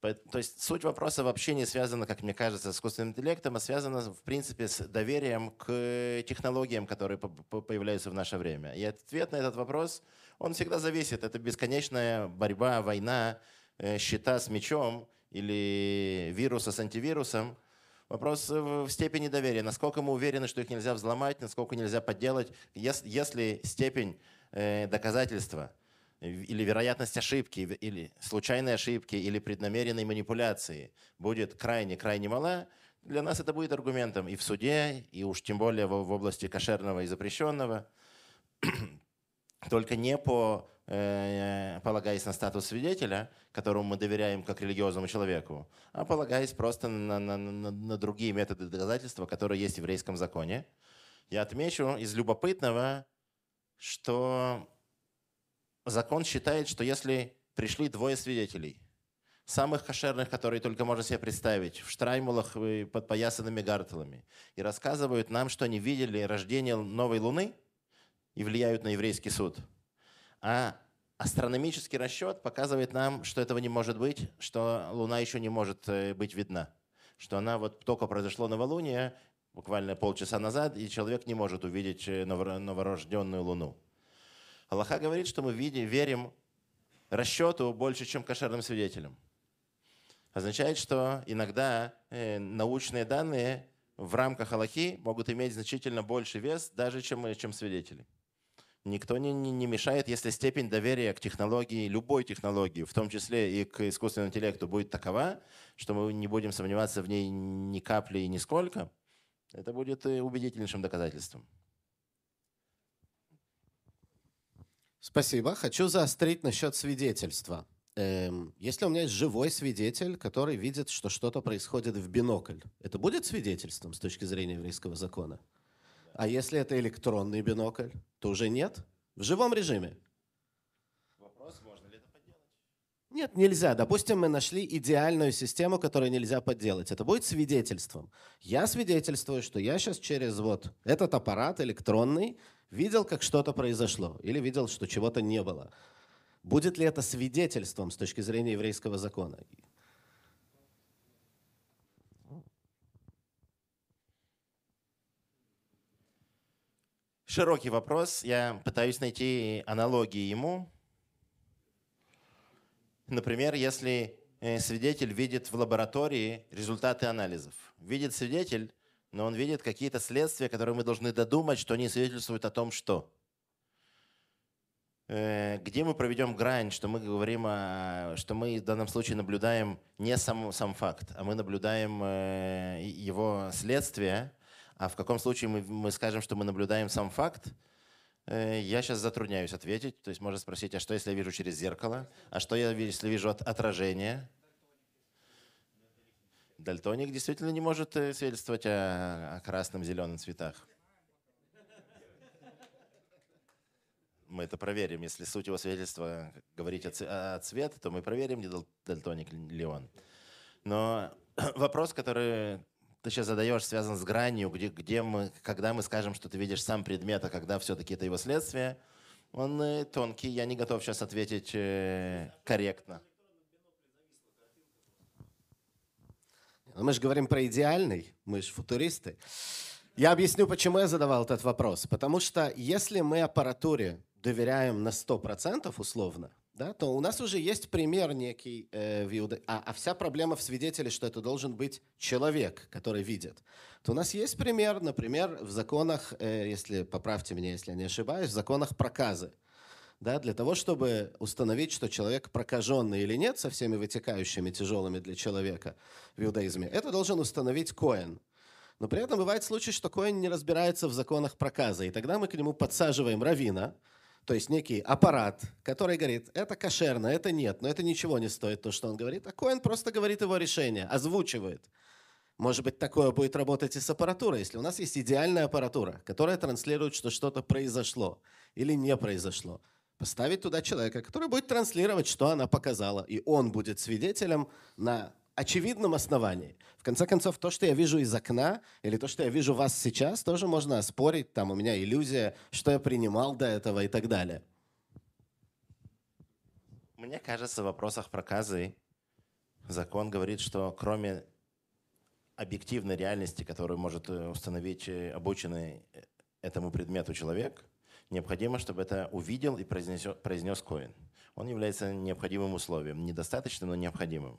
То есть суть вопроса вообще не связана, как мне кажется, с искусственным интеллектом, а связана, в принципе, с доверием к технологиям, которые появляются в наше время. И ответ на этот вопрос – он всегда зависит. Это бесконечная борьба, война, э, щита с мечом или вируса с антивирусом. Вопрос в степени доверия. Насколько мы уверены, что их нельзя взломать, насколько нельзя подделать. Если степень э, доказательства или вероятность ошибки, или случайной ошибки, или преднамеренной манипуляции будет крайне-крайне мала, для нас это будет аргументом и в суде, и уж тем более в области кошерного и запрещенного. Только не по, э, полагаясь на статус свидетеля, которому мы доверяем как религиозному человеку, а полагаясь просто на, на, на, на другие методы доказательства, которые есть в еврейском законе. Я отмечу из любопытного, что закон считает, что если пришли двое свидетелей, самых кошерных, которые только можно себе представить, в штраймулах и подпоясанными гартелами, и рассказывают нам, что они видели рождение новой луны и влияют на еврейский суд. А астрономический расчет показывает нам, что этого не может быть, что луна еще не может э, быть видна, что она вот только произошло новолуние, буквально полчаса назад, и человек не может увидеть э, новорожденную луну. Аллаха говорит, что мы видим, верим расчету больше, чем кошерным свидетелям. Означает, что иногда э, научные данные в рамках Аллахи могут иметь значительно больше вес, даже чем, чем свидетели. Никто не, не, не мешает, если степень доверия к технологии, любой технологии, в том числе и к искусственному интеллекту, будет такова, что мы не будем сомневаться в ней ни капли и нисколько, это будет э, убедительнейшим доказательством. Спасибо. Хочу заострить насчет свидетельства. Эм, если у меня есть живой свидетель, который видит, что что-то происходит в бинокль, это будет свидетельством с точки зрения еврейского закона? А если это электронный бинокль, то уже нет? В живом режиме? Вопрос, можно ли это подделать? Нет, нельзя. Допустим, мы нашли идеальную систему, которую нельзя подделать. Это будет свидетельством. Я свидетельствую, что я сейчас через вот этот аппарат электронный видел, как что-то произошло, или видел, что чего-то не было. Будет ли это свидетельством с точки зрения еврейского закона? Широкий вопрос. Я пытаюсь найти аналогии ему. Например, если э, свидетель видит в лаборатории результаты анализов. Видит свидетель, но он видит какие-то следствия, которые мы должны додумать, что они свидетельствуют о том, что. Э, где мы проведем грань, что мы говорим, о, что мы в данном случае наблюдаем не сам, сам факт, а мы наблюдаем э, его следствие, а в каком случае мы, мы скажем, что мы наблюдаем сам факт, э, я сейчас затрудняюсь ответить. То есть можно спросить, а что, если я вижу через зеркало? А что, если вижу от отражение? Дальтоник действительно не может э, свидетельствовать о, о красном, зеленом цветах. Мы это проверим. Если суть его свидетельства говорить о, о цвет, то мы проверим, не дальтоник ли он. Но вопрос, который ты сейчас задаешь, связан с гранью, где, где мы, когда мы скажем, что ты видишь сам предмет, а когда все-таки это его следствие, он э, тонкий. Я не готов сейчас ответить э, корректно. Но мы же говорим про идеальный, мы же футуристы. Я объясню, почему я задавал этот вопрос. Потому что если мы аппаратуре доверяем на 100% условно, да, то у нас уже есть пример некий э, в иуда... а, а вся проблема в свидетеле, что это должен быть человек, который видит. То у нас есть пример, например, в законах, э, если поправьте меня, если я не ошибаюсь, в законах проказы да, для того, чтобы установить, что человек прокаженный или нет, со всеми вытекающими тяжелыми для человека в иудаизме, это должен установить Коэн. Но при этом бывает случай, что Коэн не разбирается в законах проказа, и тогда мы к нему подсаживаем равина, то есть некий аппарат, который говорит, это кошерно, это нет, но это ничего не стоит, то, что он говорит, а Коэн просто говорит его решение, озвучивает. Может быть, такое будет работать и с аппаратурой, если у нас есть идеальная аппаратура, которая транслирует, что что-то произошло или не произошло поставить туда человека, который будет транслировать, что она показала, и он будет свидетелем на очевидном основании. В конце концов, то, что я вижу из окна, или то, что я вижу вас сейчас, тоже можно оспорить. Там у меня иллюзия, что я принимал до этого и так далее. Мне кажется, в вопросах проказы закон говорит, что кроме объективной реальности, которую может э, установить э, обученный э, этому предмету человек, необходимо, чтобы это увидел и произнес, произнес Коин. Он является необходимым условием. Недостаточным, но необходимым.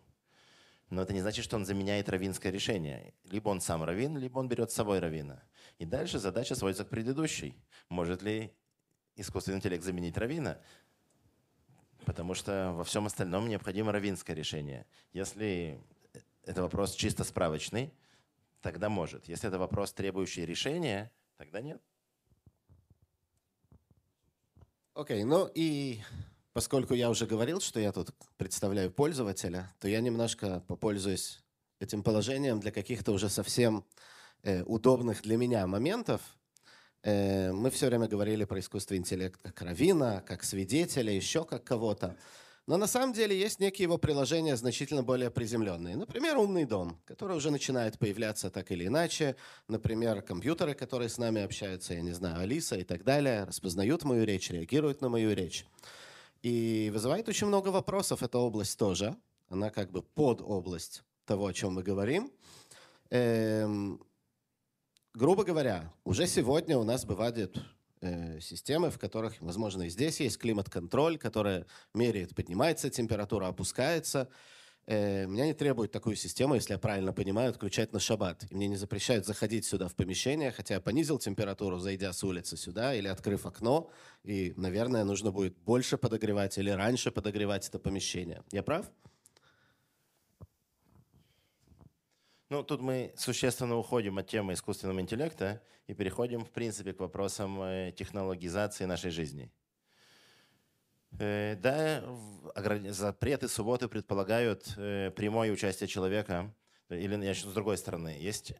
Но это не значит, что он заменяет равинское решение. Либо он сам равин, либо он берет с собой равина. И дальше задача сводится к предыдущей. Может ли искусственный интеллект заменить равина? Потому что во всем остальном необходимо равинское решение. Если это вопрос чисто справочный, тогда может. Если это вопрос, требующий решения, тогда нет. Окей, okay, ну и поскольку я уже говорил, что я тут представляю пользователя, то я немножко попользуюсь этим положением для каких-то уже совсем э, удобных для меня моментов. Э, мы все время говорили про искусственный интеллект как равина, как свидетеля, еще как кого-то. Но на самом деле есть некие его приложения значительно более приземленные. Например, умный дом, который уже начинает появляться так или иначе. Например, компьютеры, которые с нами общаются, я не знаю, Алиса и так далее, распознают мою речь, реагируют на мою речь. И вызывает очень много вопросов эта область тоже. Она как бы под область того, о чем мы говорим. Эм, грубо говоря, уже сегодня у нас бывают э, системы, в которых, возможно, и здесь есть климат-контроль, который меряет, поднимается температура, опускается. Э, меня не требует такую систему, если я правильно понимаю, отключать на шаббат. И мне не запрещают заходить сюда в помещение, хотя я понизил температуру, зайдя с улицы сюда или открыв окно. И, наверное, нужно будет больше подогревать или раньше подогревать это помещение. Я прав? Ну, тут мы существенно уходим от темы искусственного интеллекта и переходим, в принципе, к вопросам э, технологизации нашей жизни. Э, да, запреты субботы предполагают э, прямое участие человека, или я с другой стороны, есть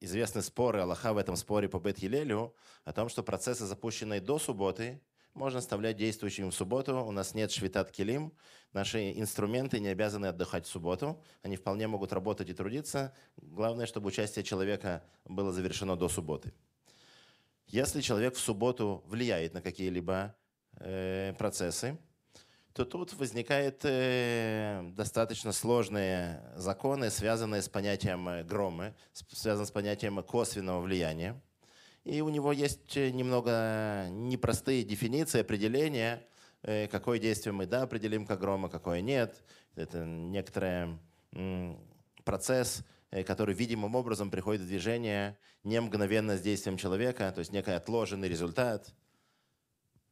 известные споры, Аллаха в этом споре по Бет Елелю, о том, что процессы, запущенные до субботы, можно оставлять действующими в субботу. У нас нет швитат килим. Наши инструменты не обязаны отдыхать в субботу. Они вполне могут работать и трудиться. Главное, чтобы участие человека было завершено до субботы. Если человек в субботу влияет на какие-либо процессы, то тут возникают э, достаточно сложные законы, связанные с понятием э, громы, связанные с понятием косвенного влияния. И у него есть э, немного непростые дефиниции, определения, э, какое действие мы да, определим как грома, какое нет. Это некоторый процесс, э, который видимым образом приходит в движение не мгновенно с действием человека, то есть некий отложенный результат.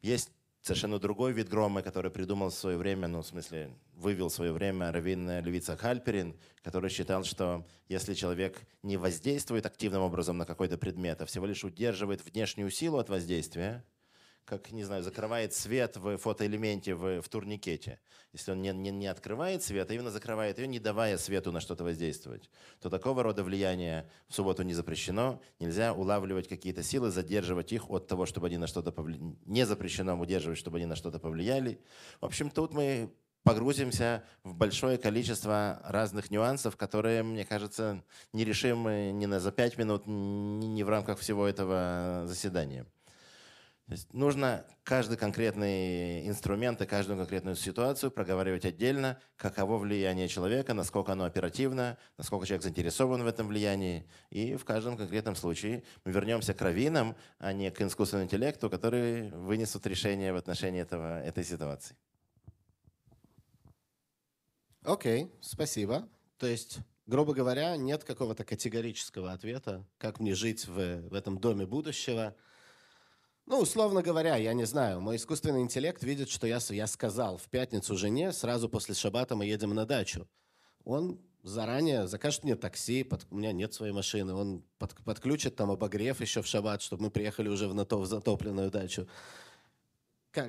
Есть совершенно другой вид грома, который придумал в свое время, ну, в смысле, вывел в свое время Равин Левица Хальперин, который считал, что если человек не воздействует активным образом на какой-то предмет, а всего лишь удерживает внешнюю силу от воздействия, как, не знаю, закрывает свет в фотоэлементе в, в турникете. Если он не, не, не открывает свет, а именно закрывает ее, не давая свету на что-то воздействовать, то такого рода влияние в субботу не запрещено. Нельзя улавливать какие-то силы, задерживать их от того, чтобы они на что-то повлияли. Не запрещено удерживать, чтобы они на что-то повлияли. В общем, тут мы погрузимся в большое количество разных нюансов, которые, мне кажется, не решим ни на за пять минут, ни в рамках всего этого заседания. То есть нужно каждый конкретный инструмент и каждую конкретную ситуацию проговаривать отдельно, каково влияние человека, насколько оно оперативно, насколько человек заинтересован в этом влиянии. И в каждом конкретном случае мы вернемся к раввинам, а не к искусственному интеллекту, которые вынесут решение в отношении этого, этой ситуации. Окей, okay, спасибо. То есть, грубо говоря, нет какого-то категорического ответа, как мне жить в, в этом доме будущего – ну, условно говоря, я не знаю, мой искусственный интеллект видит, что я, я сказал в пятницу жене, сразу после шабата мы едем на дачу. Он заранее закажет мне такси, под, у меня нет своей машины, он под, подключит там обогрев еще в шаббат, чтобы мы приехали уже в, в затопленную дачу. Как,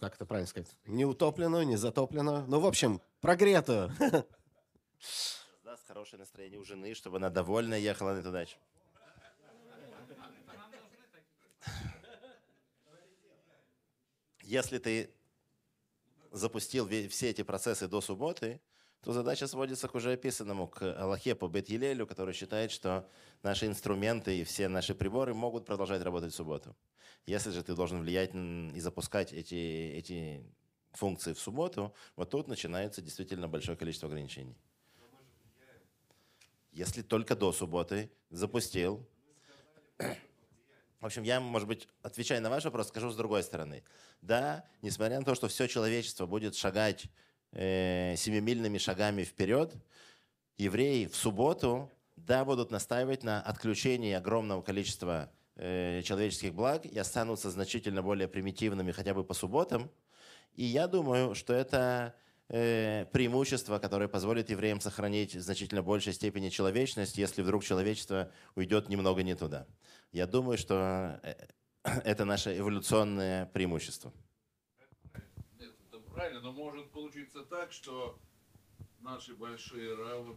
как это правильно сказать? Не утопленную, не затопленную. Ну, в общем, прогретую. Создаст хорошее настроение у жены, чтобы она довольна ехала на эту дачу. Если ты запустил все эти процессы до субботы, то задача сводится к уже описанному, к Аллахе по бет который считает, что наши инструменты и все наши приборы могут продолжать работать в субботу. Если же ты должен влиять и запускать эти, эти функции в субботу, вот тут начинается действительно большое количество ограничений. Если только до субботы запустил, в общем, я, может быть, отвечая на ваш вопрос, скажу с другой стороны. Да, несмотря на то, что все человечество будет шагать э, семимильными шагами вперед, евреи в субботу, да, будут настаивать на отключении огромного количества э, человеческих благ и останутся значительно более примитивными хотя бы по субботам. И я думаю, что это преимущество, которое позволит евреям сохранить в значительно большей степени человечность, если вдруг человечество уйдет немного не туда. Я думаю, что э, это наше эволюционное преимущество. Нет, это правильно, но может получиться так, что наши большие равы,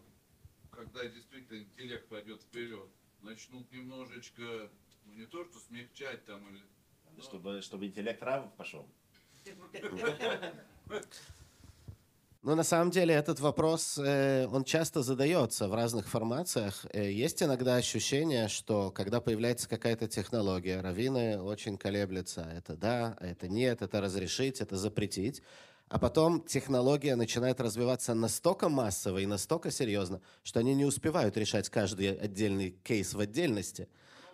когда действительно интеллект пойдет вперед, начнут немножечко, ну не то что смягчать там или... но- Чтобы, чтобы интеллект равов пошел. Ну, на самом деле, этот вопрос, э, он часто задается в разных формациях. Э, есть иногда ощущение, что когда появляется какая-то технология, раввины очень колеблются. Это да, это нет, это разрешить, это запретить. А потом технология начинает развиваться настолько массово и настолько серьезно, что они не успевают решать каждый отдельный кейс в отдельности.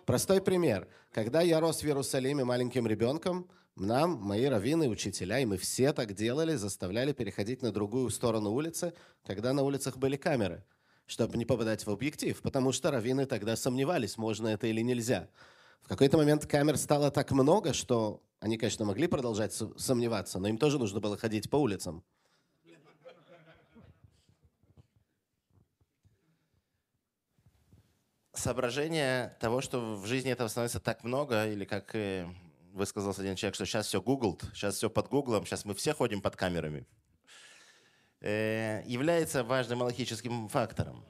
Простой пример. Когда я рос в Иерусалиме маленьким ребенком, нам, мои раввины, учителя, и мы все так делали, заставляли переходить на другую сторону улицы, когда на улицах были камеры, чтобы не попадать в объектив, потому что раввины тогда сомневались, можно это или нельзя. В какой-то момент камер стало так много, что они, конечно, могли продолжать со- сомневаться, но им тоже нужно было ходить по улицам. Соображение того, что в жизни этого становится так много, или как э, высказался один человек, что сейчас все гуглд, сейчас все под гуглом, сейчас мы все ходим под камерами, э, является важным логическим фактором.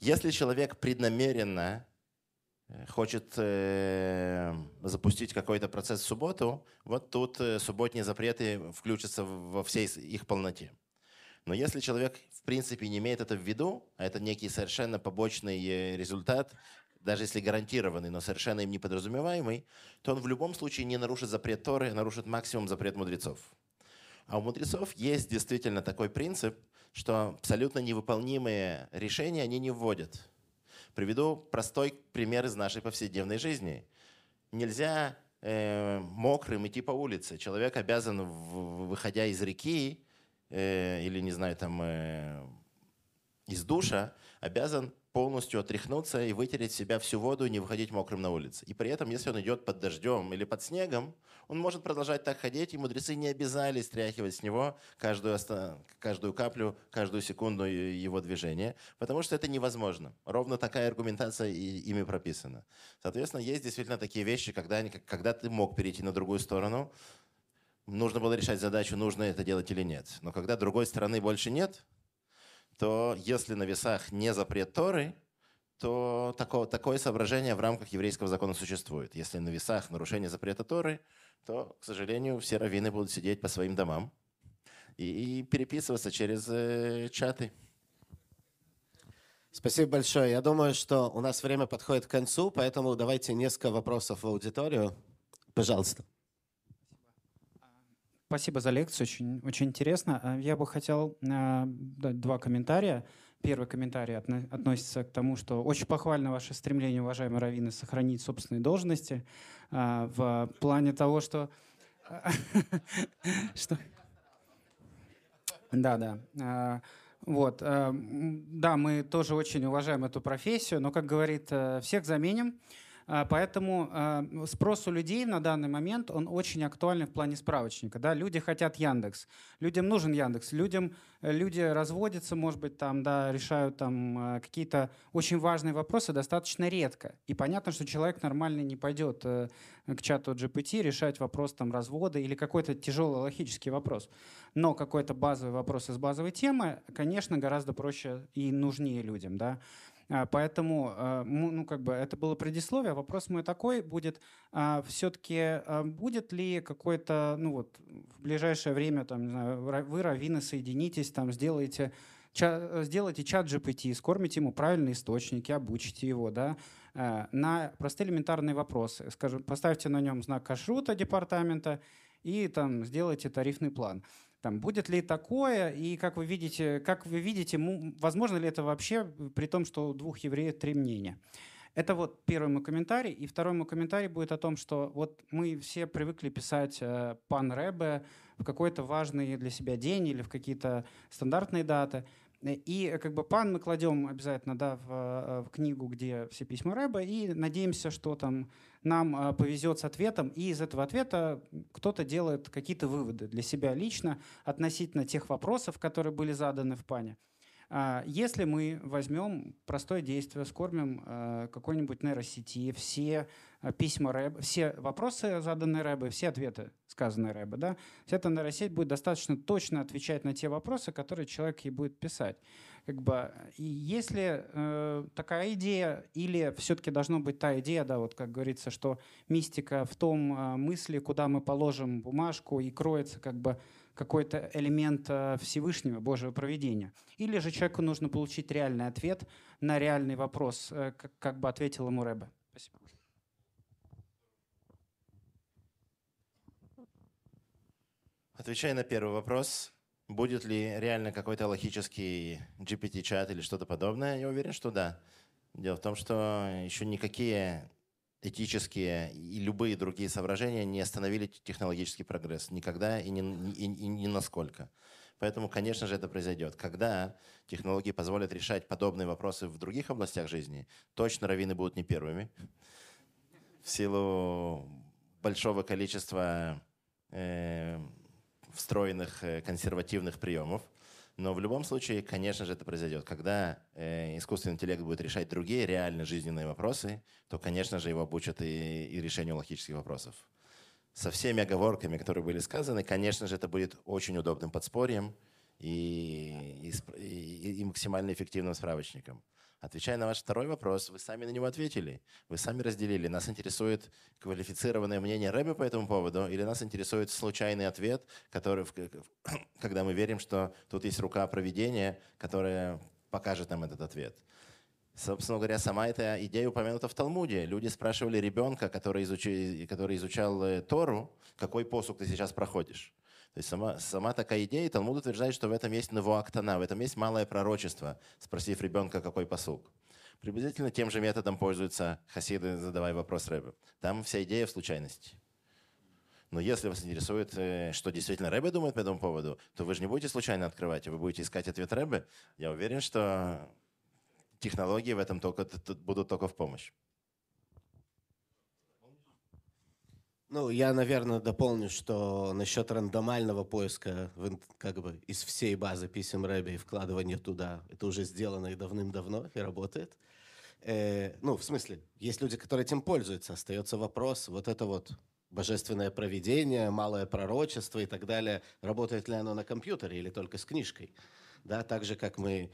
Если человек преднамеренно э, хочет э, запустить какой-то процесс в субботу, вот тут э, субботние запреты включатся во всей их полноте. Но если человек, в принципе, не имеет это в виду, а это некий совершенно побочный э, результат, даже если гарантированный, но совершенно им не подразумеваемый, то он в любом случае не нарушит запрет Торы, а нарушит максимум запрет мудрецов. А у мудрецов есть действительно такой принцип, что абсолютно невыполнимые решения они не вводят. Приведу простой пример из нашей повседневной жизни. Нельзя э, мокрым идти по улице. Человек обязан, в- выходя из реки э, или, не знаю, там, э, из душа, обязан полностью отряхнуться и вытереть себя всю воду и не выходить мокрым на улице. И при этом, если он идет под дождем или под снегом, он может продолжать так ходить, и мудрецы не обязали стряхивать с него каждую, каждую каплю, каждую секунду его движения, потому что это невозможно. Ровно такая аргументация и ими прописана. Соответственно, есть действительно такие вещи, когда, когда ты мог перейти на другую сторону, нужно было решать задачу, нужно это делать или нет. Но когда другой стороны больше нет, то если на весах не запрет Торы, то такое, такое соображение в рамках еврейского закона существует. Если на весах нарушение запрета Торы, то, к сожалению, все раввины будут сидеть по своим домам и, и переписываться через э, чаты. Спасибо большое. Я думаю, что у нас время подходит к концу, поэтому давайте несколько вопросов в аудиторию. Пожалуйста. Спасибо за лекцию, очень, очень интересно. А Я бы хотел а, дать два комментария. Первый комментарий отно- относится к тому, что очень похвально ваше стремление, уважаемые раввины, сохранить собственные должности а, в плане того, что... что... Да, да. Вот, да, мы тоже очень уважаем эту профессию, но, как говорит, э, всех заменим. А, Поэтому а, спрос у людей на данный момент, он очень актуальный в плане справочника. Да? Люди хотят Яндекс, людям нужен Яндекс, людям, э, люди разводятся, может быть, там, да, решают там э, какие-то очень важные вопросы достаточно редко. И понятно, что человек нормальный не пойдет э, к чату GPT решать вопрос там развода или какой-то тяжелый логический вопрос. Но какой-то базовый вопрос из базовой темы, конечно, гораздо проще и нужнее людям, да. А, Поэтому, му- ну, как бы это было предисловие. Вопрос мой такой будет: все-таки будет ли какой-то, ну вот, в ближайшее время, там, не знаю, вы раввины соединитесь, там, э, сделайте чат GPT, скормите ему правильные источники, обучите его, да, на простые элементарные вопросы. Скажем, поставьте на нем знак кашрута департамента и там сделайте тарифный план. Там, будет ли такое, и как вы видите, как вы видите, возможно ли это вообще, при том, что у двух евреев три мнения? Это вот первый мой комментарий. И второй мой комментарий будет о том, что вот мы все привыкли писать э, пан Рэбе в какой-то важный для себя день или в какие-то стандартные даты. И как бы пан мы кладем обязательно да, в, в книгу, где все письма Рэба, и надеемся, что там нам повезет с ответом, и из этого ответа кто-то делает какие-то выводы для себя лично относительно тех вопросов, которые были заданы в пане. А, если мы возьмем простое действие, скормим а, какой-нибудь нейросети, все а, письма рэба, все вопросы, заданные рэбы, все ответы, сказанные рэбы, да, вся эта нейросеть будет достаточно точно отвечать на те вопросы, которые человек ей будет писать. Как бы, и если э, такая идея, или все-таки должна быть та идея, да, вот как говорится, что мистика в том э, мысли, куда мы положим бумажку и кроется как бы какой-то элемент э, Всевышнего, Божьего проведения. Или же человеку нужно получить реальный ответ на реальный вопрос, э, как, бы ответил ему Рэбе. Спасибо. Отвечая на первый вопрос, будет ли реально какой-то логический GPT-чат или что-то подобное, я уверен, что да. Дело в том, что еще никакие этические и любые другие соображения не остановили технологический прогресс. Никогда и ни, и, и ни насколько. Поэтому, конечно же, это произойдет. Когда технологии позволят решать подобные вопросы в других областях жизни, точно раввины будут не первыми. В силу большого количества э, встроенных э, консервативных приемов. Но в любом случае, конечно же, это произойдет. Когда э, искусственный интеллект будет решать другие реально жизненные вопросы, то, конечно же, его обучат и, и решению логических вопросов. Со всеми оговорками, которые были сказаны, конечно же, это будет очень удобным подспорьем и, и, и, и максимально эффективным справочником. Отвечая на ваш второй вопрос, вы сами на него ответили. Вы сами разделили. Нас интересует квалифицированное мнение Рэбе по этому поводу или нас интересует случайный ответ, который, когда мы верим, что тут есть рука проведения, которая покажет нам этот ответ. Собственно говоря, сама эта идея упомянута в Талмуде. Люди спрашивали ребенка, который, изучи, который изучал э, Тору, какой посук ты сейчас проходишь. То есть сама, сама такая идея, Талмуд утверждает, что в этом есть новоактана, в этом есть малое пророчество, спросив ребенка, какой посук. Приблизительно тем же методом пользуются хасиды, задавая вопрос Рэбе. Там вся идея в случайности. Но если вас интересует, э, что действительно Рэбе думает по этому поводу, то вы же не будете случайно открывать, вы будете искать ответ Рэбе. Я уверен, что технологии в этом только, будут только в помощь. Ну, я, наверное, дополню, что насчет рандомального поиска как бы из всей базы писем Рэби и вкладывания туда, это уже сделано и давным-давно, и работает. Э, ну, в смысле, есть люди, которые этим пользуются. Остается вопрос, вот это вот божественное провидение, малое пророчество и так далее, работает ли оно на компьютере или только с книжкой. Да, так же, как мы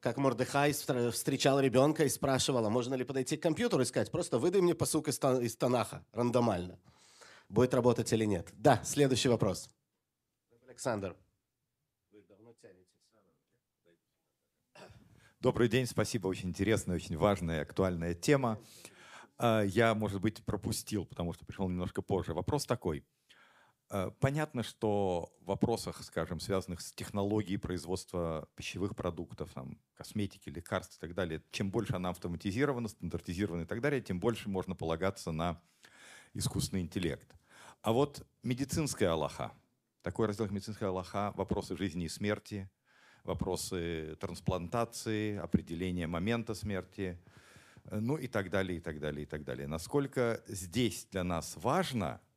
как Мордыхай встречал ребенка и спрашивал, а можно ли подойти к компьютеру и сказать, просто выдай мне посук из, из Танаха рандомально. Будет работать или нет? Да, следующий вопрос. Александр. Добрый день, спасибо. Очень интересная, очень важная актуальная тема. А, я, может быть, пропустил, потому что пришел немножко позже. Вопрос такой. Э, понятно, что в вопросах, скажем, связанных с технологией производства пищевых продуктов, там, косметики, лекарств и так далее, чем больше она автоматизирована, стандартизирована и так далее, тем больше можно полагаться на искусственный интеллект. А вот медицинская Аллаха, такой раздел медицинская Аллаха, вопросы жизни и смерти, вопросы трансплантации, определения момента смерти, э, ну и так далее, и так далее, и так далее. Насколько здесь для нас важно –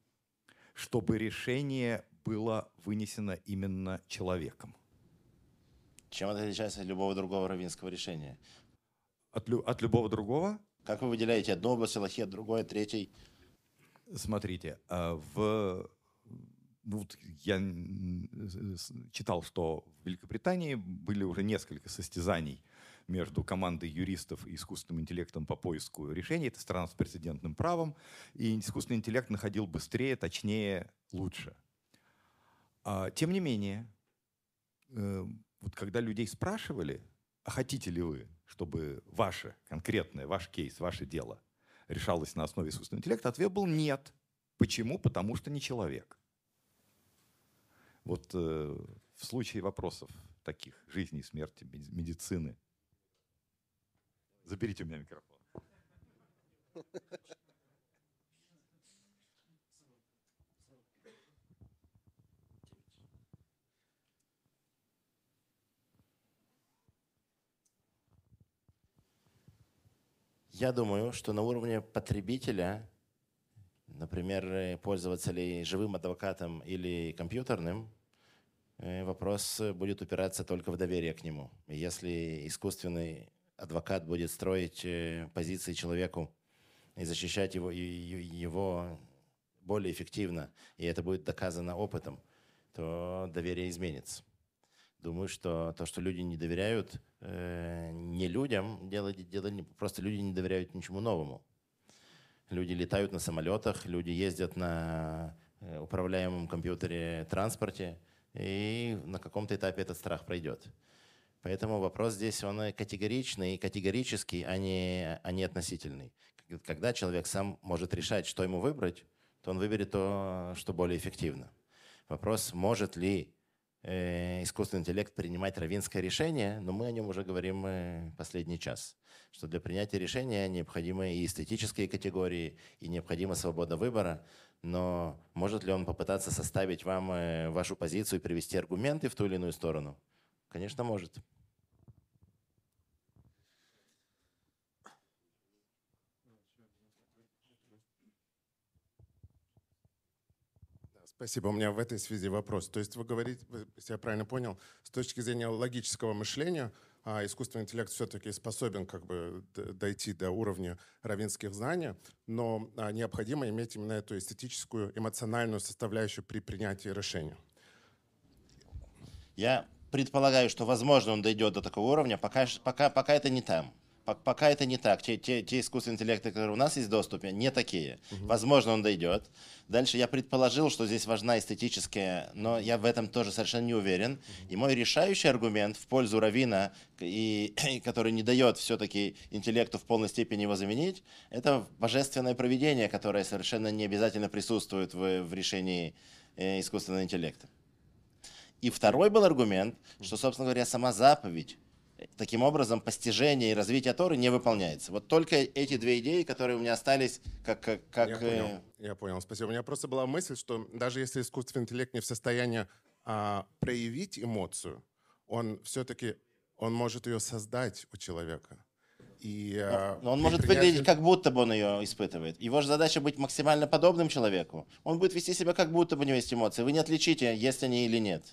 чтобы решение было вынесено именно человеком. Чем это отличается от любого другого равинского решения? От, лю- от любого другого? Как вы выделяете одну область Аллахи от другой, третьей? Смотрите, а, в ну, я читал, что в Великобритании были уже несколько состязаний между командой юристов и искусственным интеллектом по поиску решений. Это страна с прецедентным правом, и искусственный интеллект находил быстрее, точнее, лучше. А, тем не менее, э, вот когда людей спрашивали, а хотите ли вы, чтобы ваше конкретное, ваш кейс, ваше дело решалось на основе искусственного интеллекта, ответ был нет. Почему? Потому что не человек. Вот э, в случае вопросов таких жизни и смерти, медицины, Заберите у меня микрофон. Я думаю, что на уровне потребителя, например, пользоваться ли живым адвокатом или компьютерным, э, вопрос будет упираться только в доверие к нему. Если искусственный адвокат будет строить э, позиции человеку и защищать его, его более эффективно, и это будет доказано опытом, то доверие изменится. Думаю, что то, что люди не доверяют э, не людям, дело, дело не, просто люди не доверяют ничему новому. Люди летают на самолетах, люди ездят на э, управляемом компьютере транспорте, и на каком-то этапе этот страх пройдет. Поэтому вопрос здесь, он категоричный, категорический, а не, а не относительный. Когда человек сам может решать, что ему выбрать, то он выберет то, что более эффективно. Вопрос, может ли э, искусственный интеллект принимать равинское решение, но мы о нем уже говорим э, последний час, что для принятия решения необходимы и эстетические категории, и необходима свобода выбора, но может ли он попытаться составить вам э, вашу позицию и привести аргументы в ту или иную сторону? Конечно, может. Спасибо. У меня в этой связи вопрос. То есть вы говорите, если я правильно понял, с точки зрения логического мышления, а искусственный интеллект все-таки способен как бы дойти до уровня равенских знаний, но а, необходимо иметь именно эту эстетическую, эмоциональную составляющую при принятии решения. Я предполагаю, что, возможно, он дойдет до такого уровня, пока, пока, пока это не там. Пока это не так. Те, те, те искусственные интеллекты, которые у нас есть в доступе, не такие. Угу. Возможно, он дойдет. Дальше я предположил, что здесь важна эстетическая, но я в этом тоже совершенно не уверен. И мой решающий аргумент в пользу Равина, и, и который не дает все-таки интеллекту в полной степени его заменить, это божественное проведение, которое совершенно не обязательно присутствует в, в решении э, искусственного интеллекта. И второй был аргумент, что, собственно говоря, сама заповедь таким образом постижение и развитие Торы не выполняется. Вот только эти две идеи, которые у меня остались как... как, как я, понял, э, я понял, спасибо. У меня просто была мысль, что даже если искусственный интеллект не в состоянии а, проявить эмоцию, он все-таки он может ее создать у человека. И, а, но, но он может принятии... выглядеть, как будто бы он ее испытывает. Его же задача быть максимально подобным человеку. Он будет вести себя, как будто бы у него есть эмоции. Вы не отличите, есть они или нет.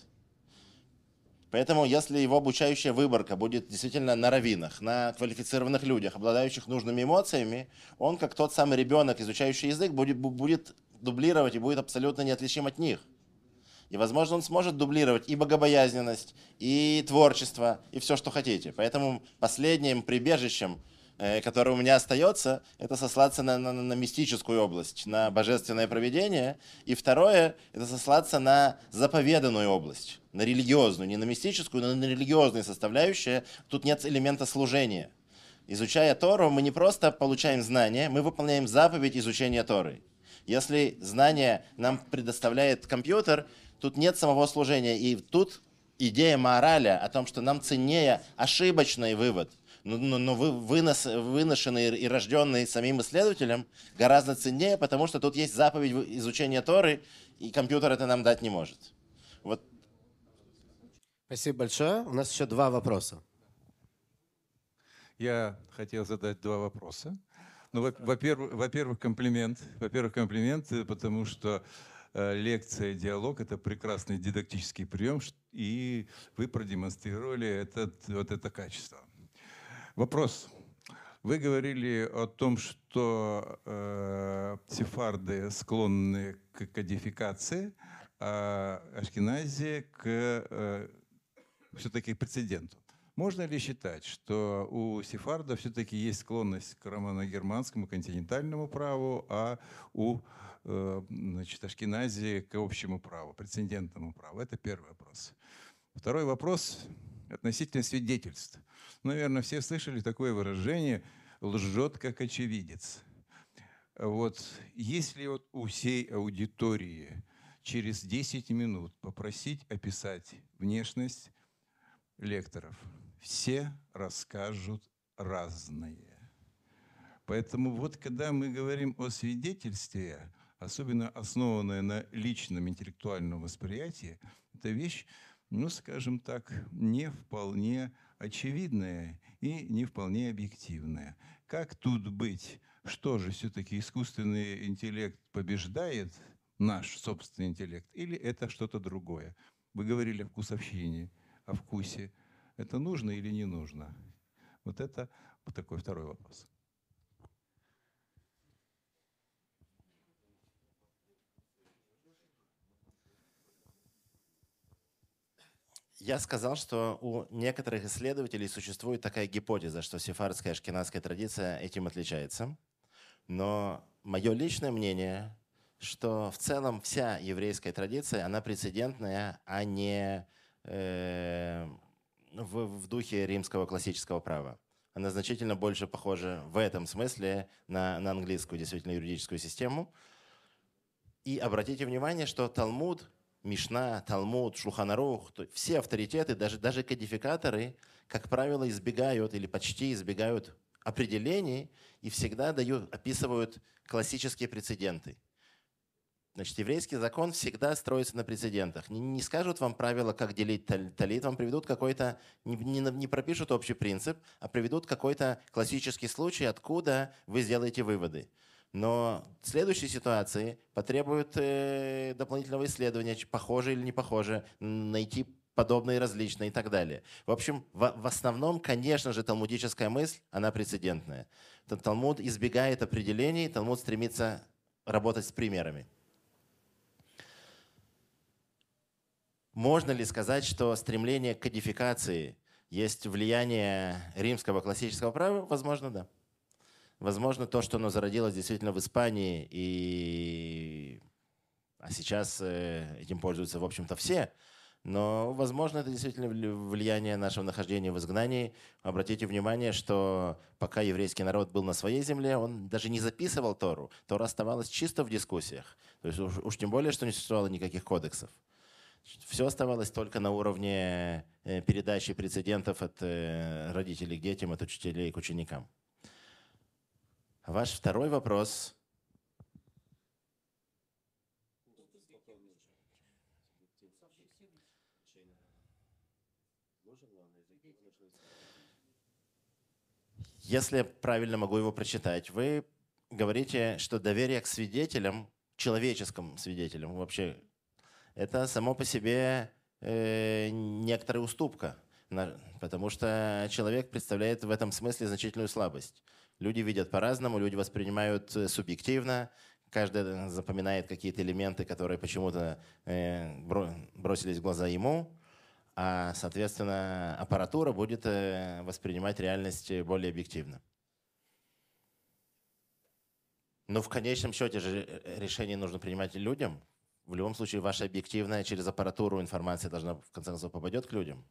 Поэтому, если его обучающая выборка будет действительно на раввинах, на квалифицированных людях, обладающих нужными эмоциями, он, как тот самый ребенок, изучающий язык, будет, будет дублировать и будет абсолютно неотличим от них. И, возможно, он сможет дублировать и богобоязненность, и творчество, и все, что хотите. Поэтому последним прибежищем который у меня остается, это сослаться на, на, на мистическую область, на божественное проведение. И второе, это сослаться на заповеданную область, на религиозную, не на мистическую, но на религиозную составляющую. Тут нет элемента служения. Изучая Тору, мы не просто получаем знания, мы выполняем заповедь изучения Торы. Если знание нам предоставляет компьютер, тут нет самого служения. И тут идея мораля о том, что нам ценнее ошибочный вывод, но, но, но вы, вынос, выношенный и рожденный самим исследователем гораздо ценнее, потому что тут есть заповедь изучения Торы, и компьютер это нам дать не может. Вот. Спасибо большое. У нас еще два вопроса. Я хотел задать два вопроса. Ну, во-первых, во-первых, комплимент. Во-первых, комплимент, э, потому что э, лекция, диалог – это прекрасный дидактический прием, и вы продемонстрировали этот, вот это качество. Вопрос. Вы говорили о том, что э, сефарды склонны к кодификации, а Ашкеназия к э, все-таки прецеденту. Можно ли считать, что у сефарда все-таки есть склонность к романо-германскому континентальному праву, а у э, значит, Ашкеназии к общему праву, прецедентному праву? Это первый вопрос. Второй вопрос относительно свидетельств. Наверное, все слышали такое выражение «лжет как очевидец». Вот если вот у всей аудитории через 10 минут попросить описать внешность лекторов, все расскажут разное. Поэтому вот когда мы говорим о свидетельстве, особенно основанное на личном интеллектуальном восприятии, это вещь, ну, скажем так, не вполне очевидное и не вполне объективное. Как тут быть? Что же все-таки искусственный интеллект побеждает наш собственный интеллект или это что-то другое? Вы говорили о вкусовщине, о вкусе. Это нужно или не нужно? Вот это вот такой второй вопрос. Я сказал, что у некоторых исследователей существует такая гипотеза, что сефардская ашкенадская традиция этим отличается. Но мое личное мнение, что в целом вся еврейская традиция, она прецедентная, а не э, в, в духе римского классического права. Она значительно больше похожа в этом смысле на, на английскую действительно юридическую систему. И обратите внимание, что Талмуд Мишна, Талмуд, Шуханарух, все авторитеты, даже, даже кодификаторы, как правило, избегают или почти избегают определений и всегда дают, описывают классические прецеденты. Значит, еврейский закон всегда строится на прецедентах. Не, не скажут вам правила, как делить талит, вам приведут какой-то, не, не, не пропишут общий принцип, а приведут какой-то классический случай, откуда вы сделаете выводы. Но следующие ситуации потребуют э, дополнительного исследования, похоже или не похоже, найти подобные различные и так далее. В общем, в, в основном, конечно же, талмудическая мысль, она прецедентная. Талмуд избегает определений, Талмуд стремится работать с примерами. Можно ли сказать, что стремление к кодификации есть влияние римского классического права? Возможно, да. Возможно, то, что оно зародилось действительно в Испании, и... а сейчас э, этим пользуются, в общем-то, все, но, возможно, это действительно влияние нашего нахождения в изгнании. Обратите внимание, что пока еврейский народ был на своей земле, он даже не записывал Тору. Тора оставалась чисто в дискуссиях. То есть уж, уж тем более, что не существовало никаких кодексов. Все оставалось только на уровне э, передачи прецедентов от э, родителей к детям, от учителей к ученикам. Ваш второй вопрос. Если я правильно могу его прочитать, вы говорите, что доверие к свидетелям, человеческим свидетелям вообще, это само по себе э, некоторая уступка, потому что человек представляет в этом смысле значительную слабость. Люди видят по-разному, люди воспринимают э, субъективно, каждый запоминает какие-то элементы, которые почему-то э, бросились в глаза ему, а, соответственно, аппаратура будет э, воспринимать реальность более объективно. Но в конечном счете же решение нужно принимать людям. В любом случае, ваша объективная через аппаратуру информация должна в конце концов попадет к людям.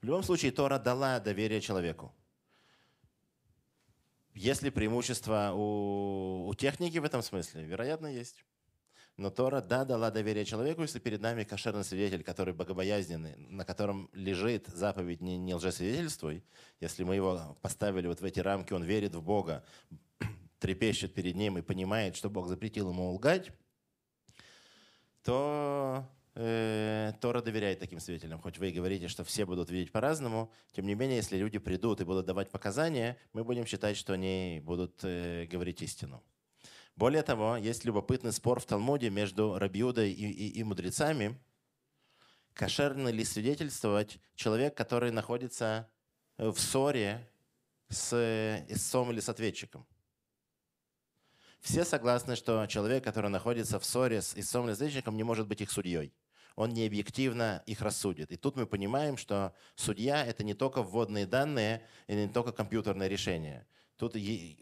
В любом случае, Тора дала доверие человеку. Есть ли преимущество у, у техники в этом смысле? Вероятно, есть. Но Тора, да, дала доверие человеку, если перед нами кошерный свидетель, который богобоязненный, на котором лежит заповедь «не, не лжесвидетельствуй», если мы его поставили вот в эти рамки, он верит в Бога, трепещет перед Ним и понимает, что Бог запретил ему лгать, то э, Тора доверяет таким свидетелям. Хоть вы и говорите, что все будут видеть по-разному, тем не менее, если люди придут и будут давать показания, мы будем считать, что они будут э, говорить истину. Более того, есть любопытный спор в Талмуде между Рабиудой и, и, и мудрецами. Кошерно ли свидетельствовать человек, который находится в ссоре с истцом или с ответчиком? Все согласны, что человек, который находится в ссоре с истцом или с ответчиком, не может быть их судьей он не объективно их рассудит. И тут мы понимаем, что судья – это не только вводные данные и не только компьютерное решение. Тут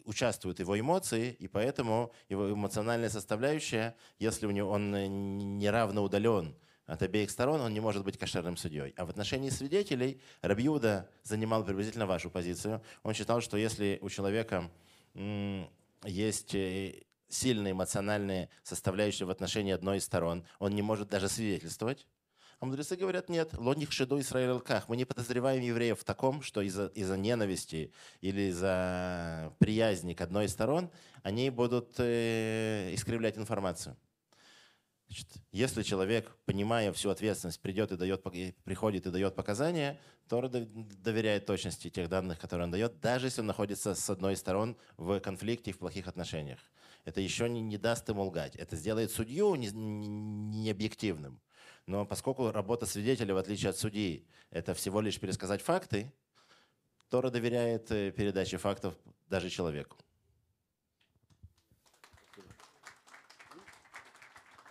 участвуют его эмоции, и поэтому его эмоциональная составляющая, если у него он неравно удален от обеих сторон, он не может быть кошерным судьей. А в отношении свидетелей Рабьюда занимал приблизительно вашу позицию. Он считал, что если у человека есть э, сильные эмоциональные составляющие в отношении одной из сторон, он не может даже свидетельствовать. А мудрецы говорят, нет, лоних шеду алках. Мы не подозреваем евреев в таком, что из-за из ненависти или из-за приязни к одной из сторон они будут э, искривлять информацию. Значит, если человек, понимая всю ответственность, придет и дает, приходит и дает показания, дов- доверяет точности тех данных, которые он дает, даже если он находится с одной из сторон в конфликте и в плохих отношениях. Это еще не, не даст ему лгать. Это сделает судью не, не- не. Но поскольку работа свидетеля, в отличие от судьи, это всего лишь пересказать факты, Тора доверяет э, передаче фактов даже человеку.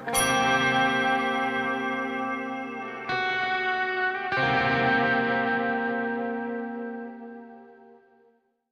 Thank